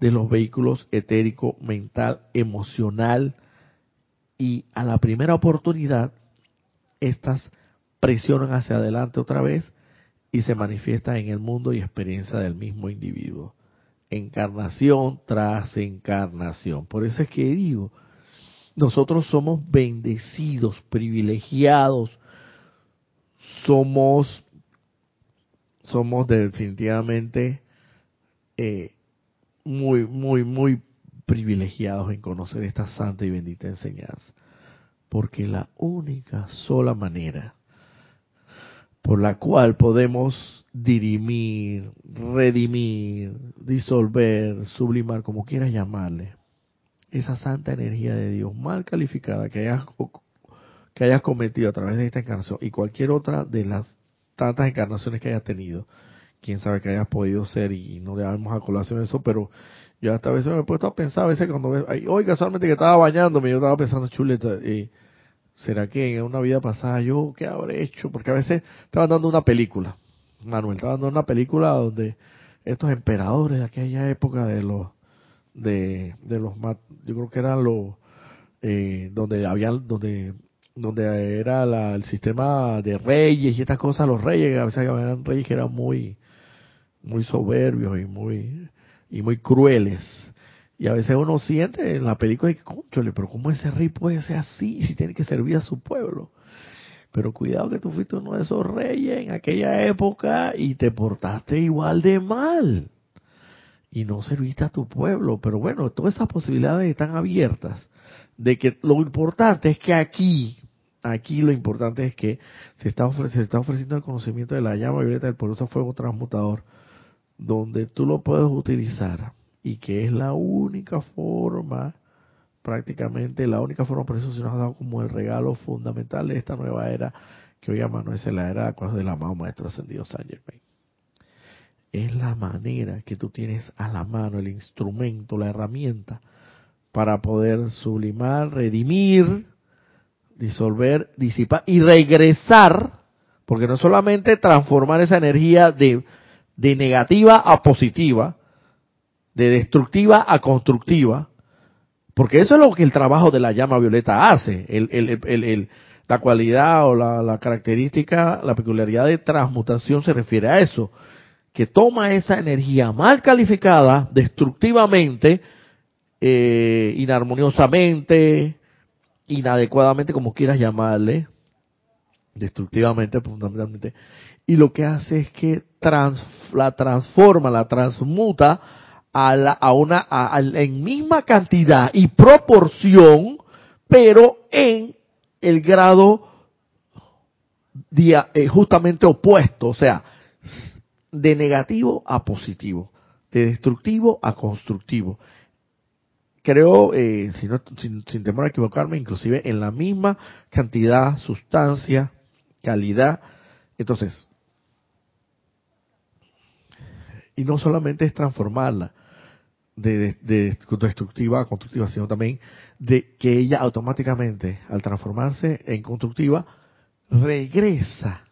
de los vehículos etérico, mental, emocional y a la primera oportunidad estas presionan hacia adelante otra vez y se manifiestan en el mundo y experiencia del mismo individuo. Encarnación tras encarnación. Por eso es que digo, nosotros somos bendecidos, privilegiados, somos, somos definitivamente eh, muy, muy, muy privilegiados en conocer esta santa y bendita enseñanza. Porque la única sola manera por la cual podemos dirimir, redimir, disolver, sublimar, como quieras llamarle, esa santa energía de Dios mal calificada que hayas, que hayas cometido a través de esta encarnación y cualquier otra de las tantas encarnaciones que hayas tenido, quién sabe que hayas podido ser y no le damos a colación eso, pero yo hasta a veces me he puesto a pensar, a veces cuando veo, hoy casualmente que estaba bañándome, yo estaba pensando, chuleta, y ¿será que en una vida pasada yo qué habré hecho? Porque a veces estaba dando una película, Manuel, estaba dando una película donde estos emperadores de aquella época de los, de, de los, yo creo que eran los, eh, donde habían, donde donde era el sistema de reyes y estas cosas, los reyes, a veces eran reyes que eran muy, muy soberbios y muy, y muy crueles. Y a veces uno siente en la película que, pero ¿cómo ese rey puede ser así si tiene que servir a su pueblo? Pero cuidado que tú fuiste uno de esos reyes en aquella época y te portaste igual de mal. Y no serviste a tu pueblo. Pero bueno, todas esas posibilidades están abiertas. De que lo importante es que aquí, aquí lo importante es que se está, se está ofreciendo el conocimiento de la llama violeta del poderoso fuego transmutador donde tú lo puedes utilizar y que es la única forma, prácticamente la única forma, por eso se nos ha dado como el regalo fundamental de esta nueva era que hoy es la era del amado Maestro Ascendido San Germain. Es la manera que tú tienes a la mano, el instrumento, la herramienta para poder sublimar, redimir, disolver, disipar y regresar, porque no solamente transformar esa energía de de negativa a positiva, de destructiva a constructiva, porque eso es lo que el trabajo de la llama violeta hace, el, el, la cualidad o la, característica, la peculiaridad de transmutación se refiere a eso, que toma esa energía mal calificada destructivamente, eh, inarmoniosamente, inadecuadamente, como quieras llamarle, destructivamente, fundamentalmente, y lo que hace es que la transforma, la transmuta a, la, a una en misma cantidad y proporción, pero en el grado eh, justamente opuesto, o sea, de negativo a positivo. de destructivo a constructivo. Creo, eh, sin, sin temor a equivocarme, inclusive en la misma cantidad, sustancia, calidad. Entonces, y no solamente es transformarla de, destructiva a constructiva, sino también de que ella automáticamente, al transformarse en constructiva, regresa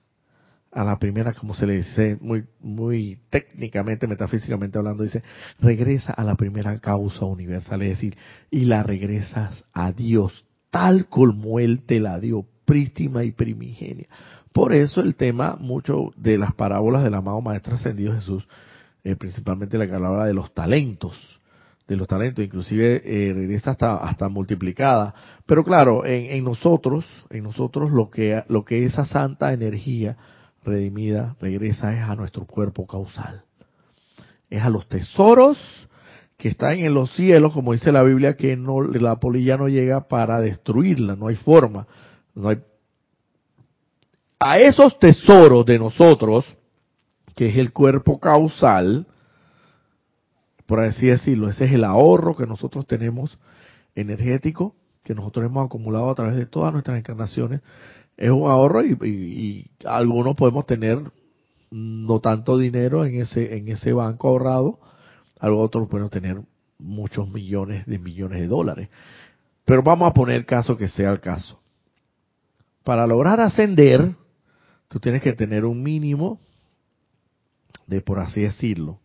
a la primera, como se le dice muy, muy técnicamente, metafísicamente hablando, dice, regresa a la primera causa universal, es decir, y la regresas a Dios, tal como Él te la dio, prístima y primigenia. Por eso el tema, mucho de las parábolas del amado Maestro Ascendido Jesús, eh, principalmente la que hablaba de los talentos, de los talentos, inclusive eh, regresa hasta, hasta multiplicada. Pero claro, en, en, nosotros, en nosotros lo que, lo que esa santa energía redimida regresa es a nuestro cuerpo causal. Es a los tesoros que están en los cielos, como dice la Biblia, que no, la polilla no llega para destruirla, no hay forma, no hay a esos tesoros de nosotros, que es el cuerpo causal, por así decirlo, ese es el ahorro que nosotros tenemos energético, que nosotros hemos acumulado a través de todas nuestras encarnaciones, es un ahorro y, algunos podemos tener no tanto dinero en ese en ese banco ahorrado, algunos otros pueden tener muchos millones de millones de dólares. Pero vamos a poner caso que sea el caso. Para lograr ascender, tú tienes que tener un mínimo de, por así decirlo,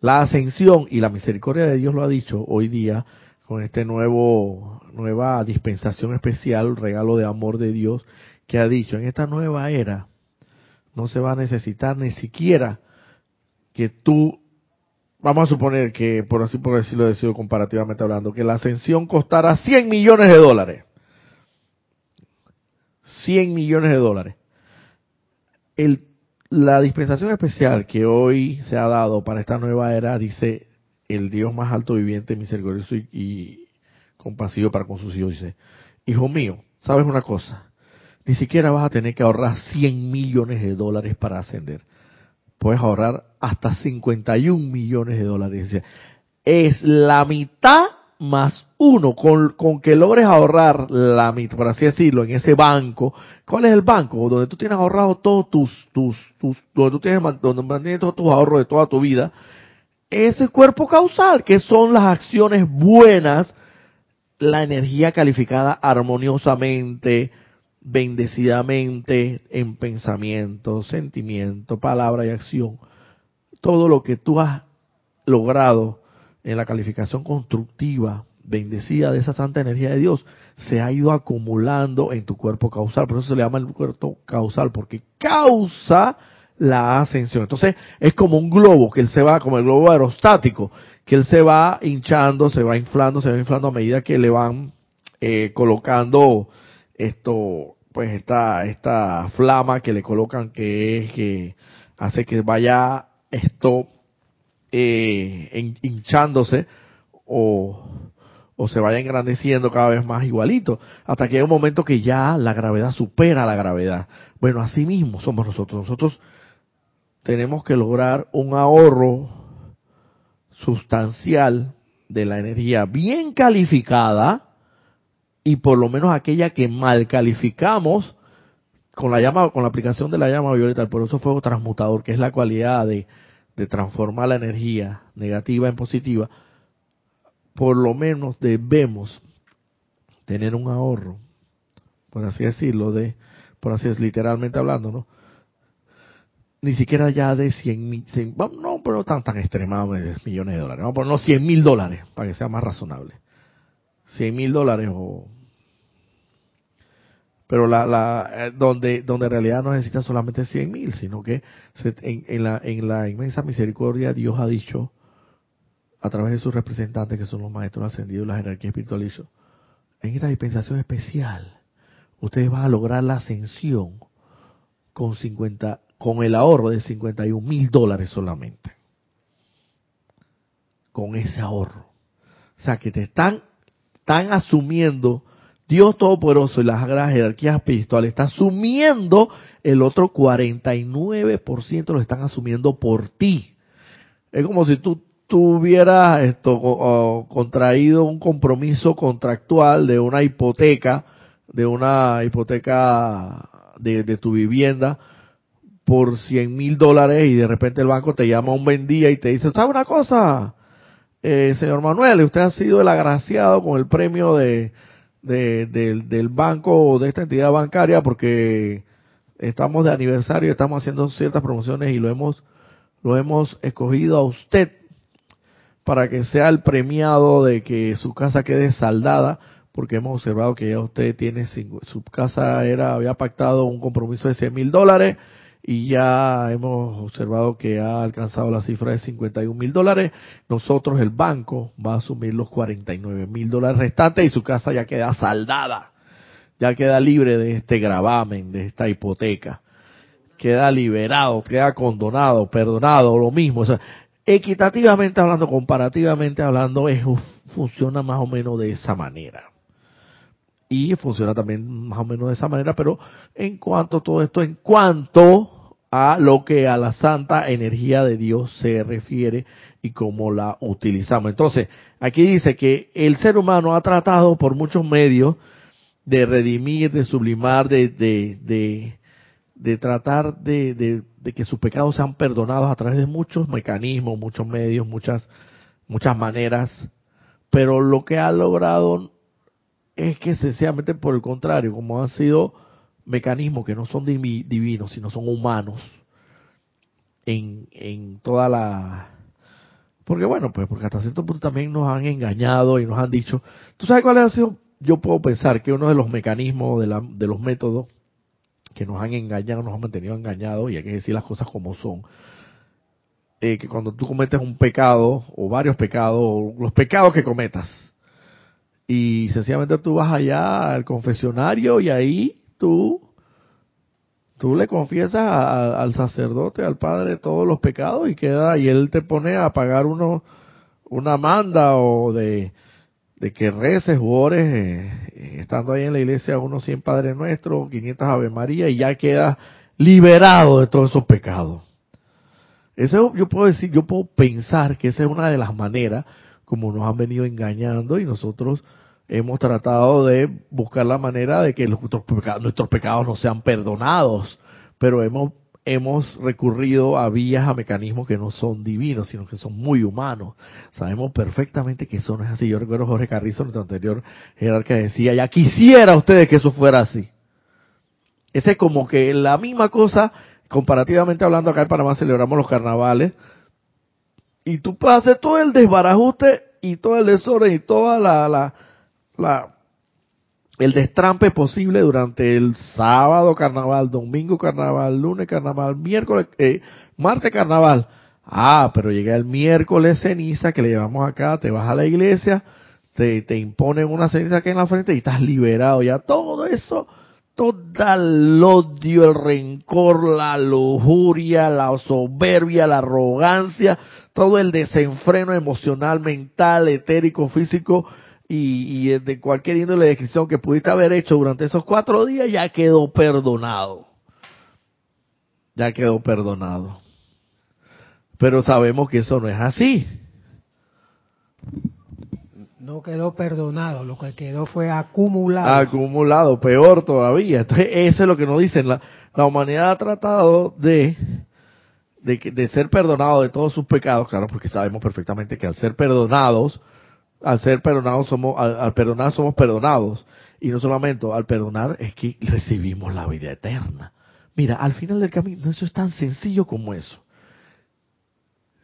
la ascensión y la misericordia de Dios lo ha dicho hoy día con este nuevo nueva dispensación especial, regalo de amor de Dios que ha dicho, en esta nueva era no se va a necesitar ni siquiera que tú vamos a suponer que por así por decirlo decido comparativamente hablando, que la ascensión costara 100 millones de dólares. 100 millones de dólares. El la dispensación especial que hoy se ha dado para esta nueva era dice el Dios más alto viviente, misericordioso y, compasivo para con sus hijos. Dice, hijo mío, ¿sabes una cosa? Ni siquiera vas a tener que ahorrar 100 millones de dólares para ascender. Puedes ahorrar hasta 51 millones de dólares. Es la mitad más uno, con, que logres ahorrar la mitad, por así decirlo, en ese banco. ¿Cuál es el banco? Donde tú tienes ahorrado todos tus, tus, tus, donde tú tienes, donde mantienes todos tus ahorros de toda tu vida. Ese cuerpo causal, que son las acciones buenas, la energía calificada armoniosamente, bendecidamente, en pensamiento, sentimiento, palabra y acción. Todo lo que tú has logrado en la calificación constructiva, bendecida de esa santa energía de Dios, se ha ido acumulando en tu cuerpo causal. Por eso se le llama el cuerpo causal, porque causa la ascensión. Entonces es como un globo, que él se va, como el globo aerostático, que él se va hinchando, se va inflando, se va inflando a medida que le van eh, colocando esto, pues esta, esta flama que le colocan que es que hace que vaya esto eh, hinchándose o, o se vaya engrandeciendo cada vez más igualito, hasta que hay un momento que ya la gravedad supera la gravedad. Bueno, así mismo somos nosotros. Nosotros tenemos que lograr un ahorro sustancial de la energía bien calificada y por lo menos aquella que mal calificamos con la llama con la aplicación de la llama violeta, por eso fuego transmutador, que es la cualidad de de transformar la energía negativa en positiva, por lo menos debemos tener un ahorro, por así decirlo, de, por así es literalmente hablando, ¿no? Ni siquiera ya de 100 mil, no, pero tan, tan extremadamente millones de dólares, vamos a ponernos 100 mil dólares para que sea más razonable. 100 mil dólares o pero la, la eh, donde donde en realidad no necesita solamente 100 mil, sino que en, la, en la inmensa misericordia Dios ha dicho a través de sus representantes que son los maestros ascendidos, la jerarquía espiritual, en esta dispensación especial, ustedes van a lograr la ascensión con 50, con el ahorro de 51 mil dólares solamente. Con ese ahorro. O sea que te están, están asumiendo Dios Todopoderoso y las sagradas jerarquías espirituales está asumiendo el otro 49% lo están asumiendo por ti. Es como si tú hubieras esto contraído un compromiso contractual de una hipoteca, de una hipoteca de, tu vivienda por 100 mil dólares y de repente el banco te llama un buen día y te dice, ¿sabe una cosa? Eh, señor Manuel, usted ha sido el agraciado con el premio de, del, banco de esta entidad bancaria porque estamos de aniversario, estamos haciendo ciertas promociones y lo hemos, lo hemos escogido a usted para que sea el premiado de que su casa quede saldada, porque hemos observado que ya usted tiene, su casa era, había pactado un compromiso de 100 mil dólares y ya hemos observado que ha alcanzado la cifra de 51 mil dólares. Nosotros, el banco, va a asumir los 49 mil dólares restantes y su casa ya queda saldada ya queda libre de este gravamen, de esta hipoteca. Queda liberado, queda condonado, perdonado, lo mismo. O sea, equitativamente hablando, comparativamente hablando, eso funciona más o menos de esa manera. Y funciona también más o menos de esa manera, pero en cuanto a todo esto, en cuanto a lo que a la santa energía de Dios se refiere y cómo la utilizamos. Entonces, aquí dice que el ser humano ha tratado por muchos medios de redimir, de sublimar, de, de, de, tratar de, de, que sus pecados sean perdonados a través de muchos mecanismos, muchos medios, muchas, muchas maneras, pero lo que ha logrado es que sencillamente por el contrario, como han sido mecanismos que no son divinos, sino son humanos, en, en toda la... Porque bueno, pues porque hasta cierto punto también nos han engañado y nos han dicho, ¿tú sabes cuál ha sido yo puedo pensar que uno de los mecanismos de, la, de los métodos que nos han engañado, nos han mantenido engañados, y hay que decir las cosas como son, eh, que cuando tú cometes un pecado, o varios pecados, o los pecados que cometas, y sencillamente tú vas allá al confesionario y ahí tú, tú le confiesas al sacerdote, al padre, todos los pecados y queda, y él te pone a pagar uno, una manda o de de que reces ores, eh, estando ahí en la iglesia, unos 100 Padre Nuestro, 500 Ave María, y ya queda liberado de todos esos pecados. Eso yo puedo decir, yo puedo pensar que esa es una de las maneras como nos han venido engañando y nosotros hemos tratado de buscar la manera de que nuestros pecados, no sean perdonados, pero hemos hemos recurrido a vías, a mecanismos que no son divinos, sino que son muy humanos. Sabemos perfectamente que eso no es así. Yo recuerdo Jorge Carrizo, nuestro anterior jerarca, decía, ya quisiera ustedes que eso fuera así. Ese es como que la misma cosa, comparativamente hablando, acá en Panamá celebramos los carnavales, y tú hacer todo el desbarajuste y todo el desorden y toda la, la, el destrampe posible durante el sábado carnaval, domingo carnaval, lunes carnaval, miércoles, eh, martes carnaval. Ah, pero llega el miércoles ceniza que le llevamos acá, te vas a la iglesia, te, te imponen una ceniza aquí en la frente y estás liberado ya. Todo eso, todo el odio, el rencor, la lujuria, la soberbia, la arrogancia, todo el desenfreno emocional, mental, etérico, físico, y, de cualquier índole de descripción que pudiste haber hecho durante esos cuatro días, ya quedó perdonado. Ya quedó perdonado. Pero sabemos que eso no es así. No quedó perdonado, lo que quedó fue acumulado. Acumulado, peor todavía. Entonces, eso es lo que nos dicen. La, la humanidad ha tratado de, de, de ser perdonado de todos sus pecados, claro, porque sabemos perfectamente que al ser perdonados, al ser perdonados somos, al, perdonar somos perdonados. Y no solamente al perdonar es que recibimos la vida eterna. Mira, al final del camino, eso es tan sencillo como eso.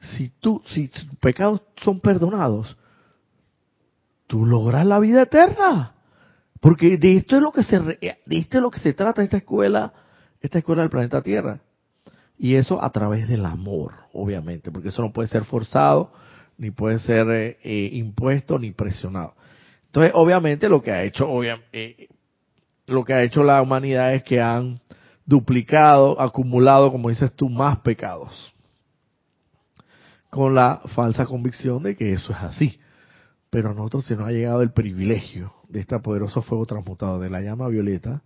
Si tú, si tus pecados son perdonados, tú logras la vida eterna. Porque de esto es lo que se, de esto es lo que se trata esta escuela, esta escuela del planeta Tierra. Y eso a través del amor, obviamente, porque eso no puede ser forzado, ni puede ser eh, eh, impuesto ni presionado. Entonces, obviamente, lo que ha hecho, eh, lo que ha hecho la humanidad es que han duplicado, acumulado, como dices tú, más pecados, con la falsa convicción de que eso es así. Pero a nosotros se nos ha llegado el privilegio de este poderoso fuego transmutado de la llama violeta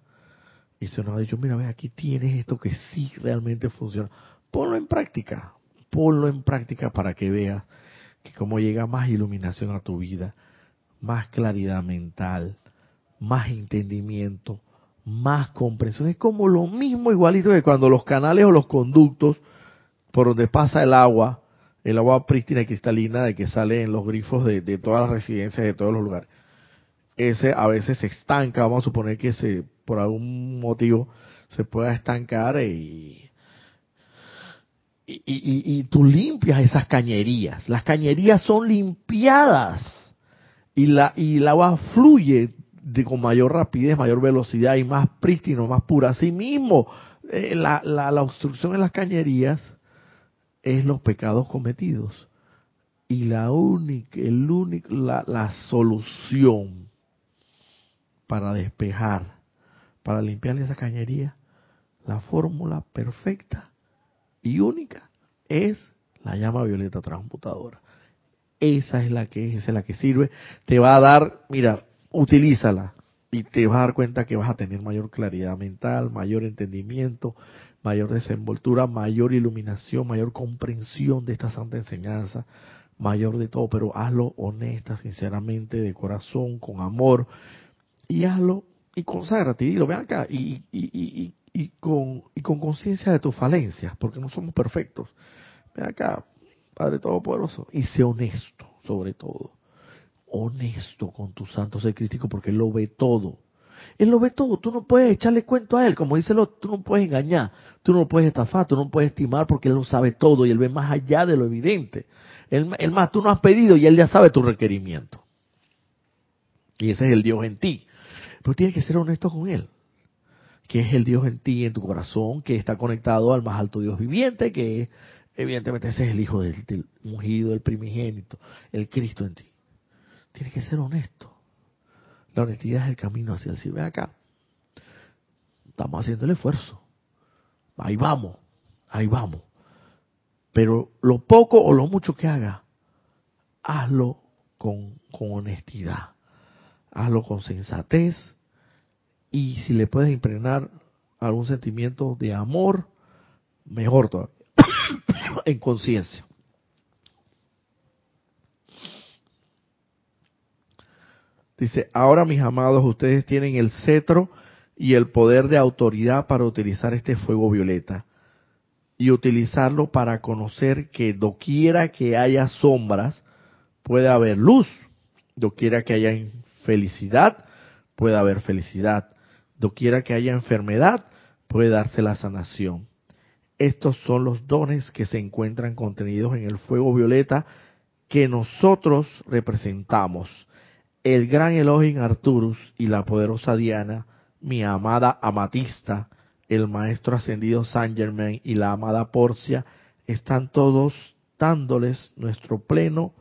y se nos ha dicho, mira, ve, aquí tienes esto que sí realmente funciona. Ponlo en práctica, ponlo en práctica para que veas que como llega más iluminación a tu vida, más claridad mental, más entendimiento, más comprensión. Es como lo mismo igualito que cuando los canales o los conductos por donde pasa el agua, el agua prístina y cristalina de que sale en los grifos de, de todas las residencias, de todos los lugares, ese a veces se estanca, vamos a suponer que se por algún motivo se pueda estancar y, y, y, tú limpias esas cañerías. Las cañerías son limpiadas y la y el agua fluye de, con mayor rapidez, mayor velocidad y más prístino, más pura. Asimismo, eh, la, la, la obstrucción en las cañerías es los pecados cometidos. Y la única, el único, la, la solución para despejar, para limpiar esa cañería, la fórmula perfecta y única es la llama violeta transmutadora. Esa es la que es, esa es la que sirve. Te va a dar, mira, utilízala y te vas a dar cuenta que vas a tener mayor claridad mental, mayor entendimiento, mayor desenvoltura, mayor iluminación, mayor comprensión de esta santa enseñanza, mayor de todo, pero hazlo honesta, sinceramente, de corazón, con amor, y hazlo y conságrate, y lo vean acá, y, y, con y con conciencia de tus falencias, porque no somos perfectos. Ven acá, Padre Todopoderoso, y sé honesto, sobre todo. Honesto con tu santo ser crítico, porque Él lo ve todo él lo ve todo, tú no puedes echarle cuento a él, como dice lo, tú no puedes engañar, tú no puedes estafar, tú no puedes estimar porque él lo sabe todo y él ve más allá de lo evidente. Él, más, tú no has pedido y él ya sabe tu requerimiento. Y ese es el Dios en ti. Pero tienes que ser honesto con él. Que es el Dios en ti, en tu corazón, que está conectado al más alto Dios viviente, que evidentemente ese es el Hijo del, del ungido, el primigénito, el Cristo en ti. Tienes que ser honesto. La honestidad es el camino hacia el cielo. Ven acá. Estamos haciendo el esfuerzo. Ahí vamos. Ahí vamos. Pero lo poco o lo mucho que haga, hazlo con, con honestidad. Hazlo con sensatez. Y si le puedes impregnar algún sentimiento de amor, mejor todavía. en conciencia. Dice, ahora mis amados, ustedes tienen el cetro y el poder de autoridad para utilizar este fuego violeta y utilizarlo para conocer que doquiera que haya sombras, puede haber luz, doquiera que haya felicidad, puede haber felicidad, doquiera que haya enfermedad, puede darse la sanación. Estos son los dones que se encuentran contenidos en el fuego violeta que nosotros representamos el gran Elohim Arturus y la poderosa Diana, mi amada Amatista, el maestro ascendido Saint Germain y la amada Porcia, están todos dándoles nuestro pleno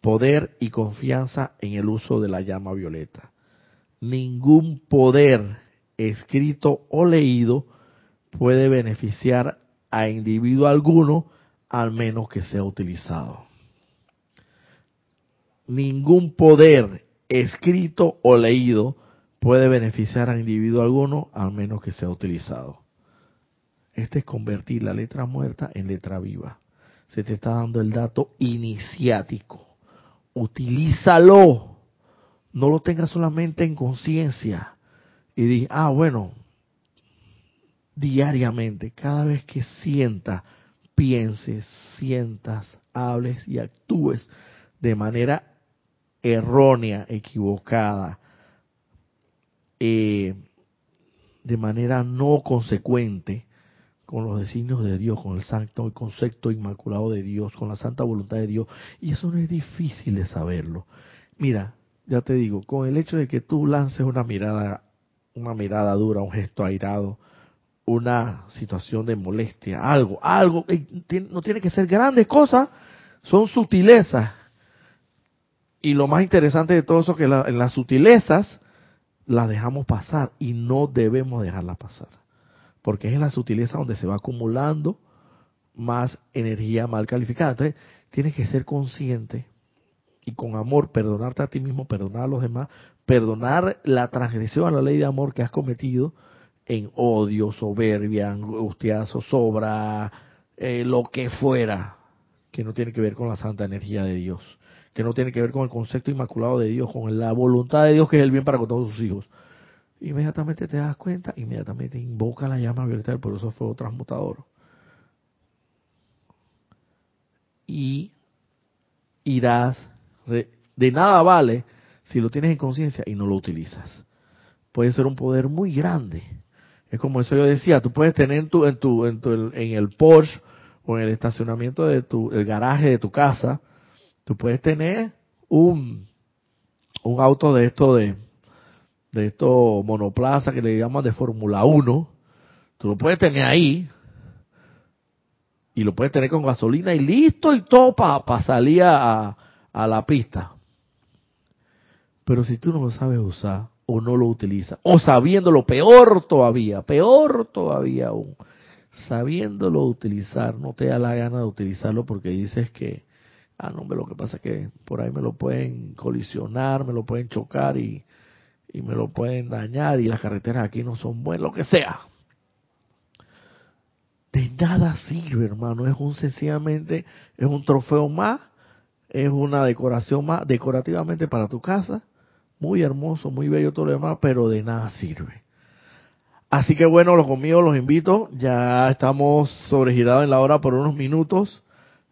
poder y confianza en el uso de la llama violeta. Ningún poder escrito o leído puede beneficiar a individuo alguno al menos que sea utilizado ningún poder escrito o leído puede beneficiar a individuo alguno al menos que sea utilizado. Este es convertir la letra muerta en letra viva. Se te está dando el dato iniciático. Utilízalo. No lo tengas solamente en conciencia. Y di, ah, bueno, diariamente, cada vez que sientas, pienses, sientas, hables y actúes de manera errónea, equivocada, eh, de manera no consecuente con los designios de Dios, con el santo y concepto inmaculado de Dios, con la santa voluntad de Dios. Y eso no es difícil de saberlo. Mira, ya te digo, con el hecho de que tú lances una mirada, una mirada dura, un gesto airado, una situación de molestia, algo, algo, no tiene que ser grandes cosas, son sutilezas y lo más interesante de todo eso es que en las sutilezas las dejamos pasar y no debemos dejarlas pasar. Porque es en la sutileza donde se va acumulando más energía mal calificada. Entonces, tienes que ser consciente y con amor perdonarte a ti mismo, perdonar a los demás, perdonar la transgresión a la ley de amor que has cometido en odio, soberbia, angustia, zozobra, eh, lo que fuera. que no tiene que ver con la santa energía de Dios, que no tiene que ver con el concepto inmaculado de Dios, con la voluntad de Dios que es el bien para con todos sus hijos. Inmediatamente te das cuenta, inmediatamente invoca la llama violeta del poderoso fuego transmutador. Y irás, de nada vale si lo tienes en conciencia y no lo utilizas. Puede ser un poder muy grande. Es como eso yo decía, tú puedes tener en tu, en tu, en, tu, en el Porsche o en el estacionamiento de tu, el garaje de tu casa, tú puedes tener un, un auto de esto de, de esto monoplaza que le llaman de Fórmula 1, tú lo puedes tener ahí y lo puedes tener con gasolina y listo y todo para salir a, a la pista. Pero si tú no lo sabes usar o no lo utilizas, o sabiéndolo, peor todavía, peor todavía aún, sabiéndolo utilizar, no te da la gana de utilizarlo porque dices que, ah, no, lo que pasa es que por ahí me lo pueden colisionar, me lo pueden chocar y, y me lo pueden dañar y las carreteras aquí no son buenas, lo que sea. De nada sirve, hermano, es un sencillamente, es un trofeo más es una decoración más decorativamente para tu casa, muy hermoso, muy bello todo lo demás, pero de nada sirve. Así que bueno, los conmigo los invito, ya estamos sobregirados en la hora por unos minutos.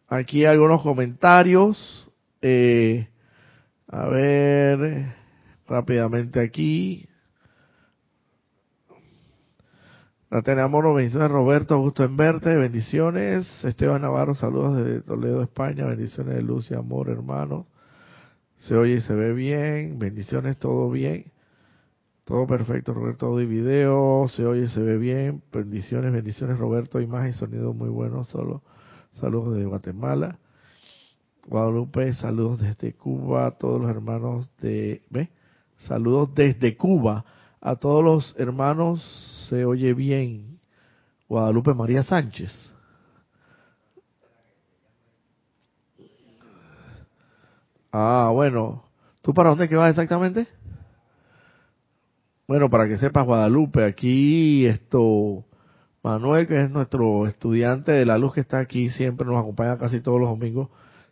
Aquí algunos comentarios. Eh, a ver, rápidamente aquí. La tenemos, bendiciones Roberto, gusto en verte, bendiciones. Esteban Navarro, saludos desde Toledo, España, bendiciones de luz y amor, hermano. Se oye y se ve bien, bendiciones, todo bien. Todo perfecto, Roberto, audio y video, se oye y se ve bien. Bendiciones, bendiciones, Roberto, imagen sonido muy bueno, solo. Saludos desde Guatemala. Guadalupe, saludos desde Cuba todos los hermanos de... ¿Ve? Saludos desde Cuba a todos los hermanos se oye bien. Guadalupe María Sánchez. Ah, bueno. ¿Tú para dónde que vas exactamente? Bueno, para que sepas, Guadalupe, aquí esto, Manuel, que es nuestro estudiante de la luz que está aquí, siempre nos acompaña casi todos los domingos,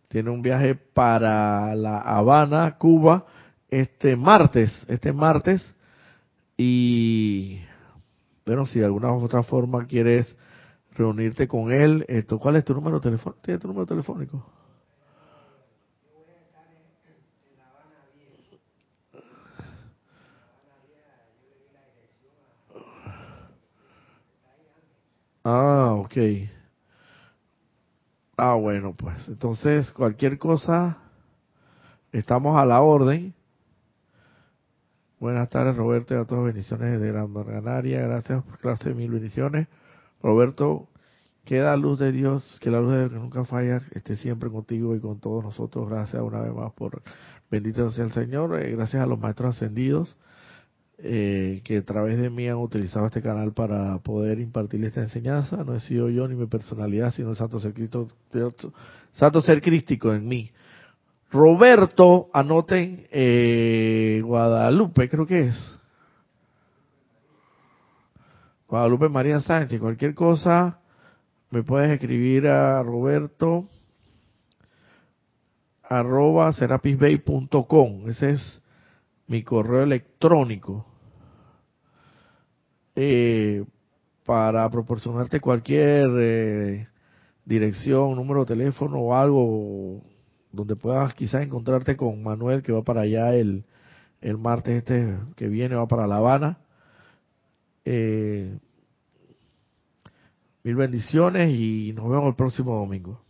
tiene un viaje para La Habana, Cuba, este martes, este martes, y bueno, si de alguna otra forma quieres reunirte con él, esto, ¿cuál es tu número telefónico? ¿Tienes tu número telefónico? Ah, ok. Ah, bueno, pues entonces cualquier cosa, estamos a la orden. Buenas tardes, Roberto, y a todos bendiciones de Gran Canaria. Gracias por clase mil bendiciones. Roberto, que la luz de Dios, que la luz de Dios que nunca falla, esté siempre contigo y con todos nosotros. Gracias una vez más por bendito sea el Señor. Eh, gracias a los maestros ascendidos eh, que a través de mí han utilizado este canal para poder impartir esta enseñanza. No he sido yo ni mi personalidad, sino el Santo Ser, Cristo, Santo Ser Crístico en mí. Roberto, anoten eh, Guadalupe, creo que es. Guadalupe María Sánchez, cualquier cosa me puedes escribir a Roberto arroba serapisbay.com. Ese es mi correo electrónico. Eh, para proporcionarte cualquier eh, dirección, número de teléfono o algo donde puedas quizás encontrarte con Manuel que va para allá el, el martes este que viene, va para La Habana. Eh, mil bendiciones y nos vemos el próximo domingo.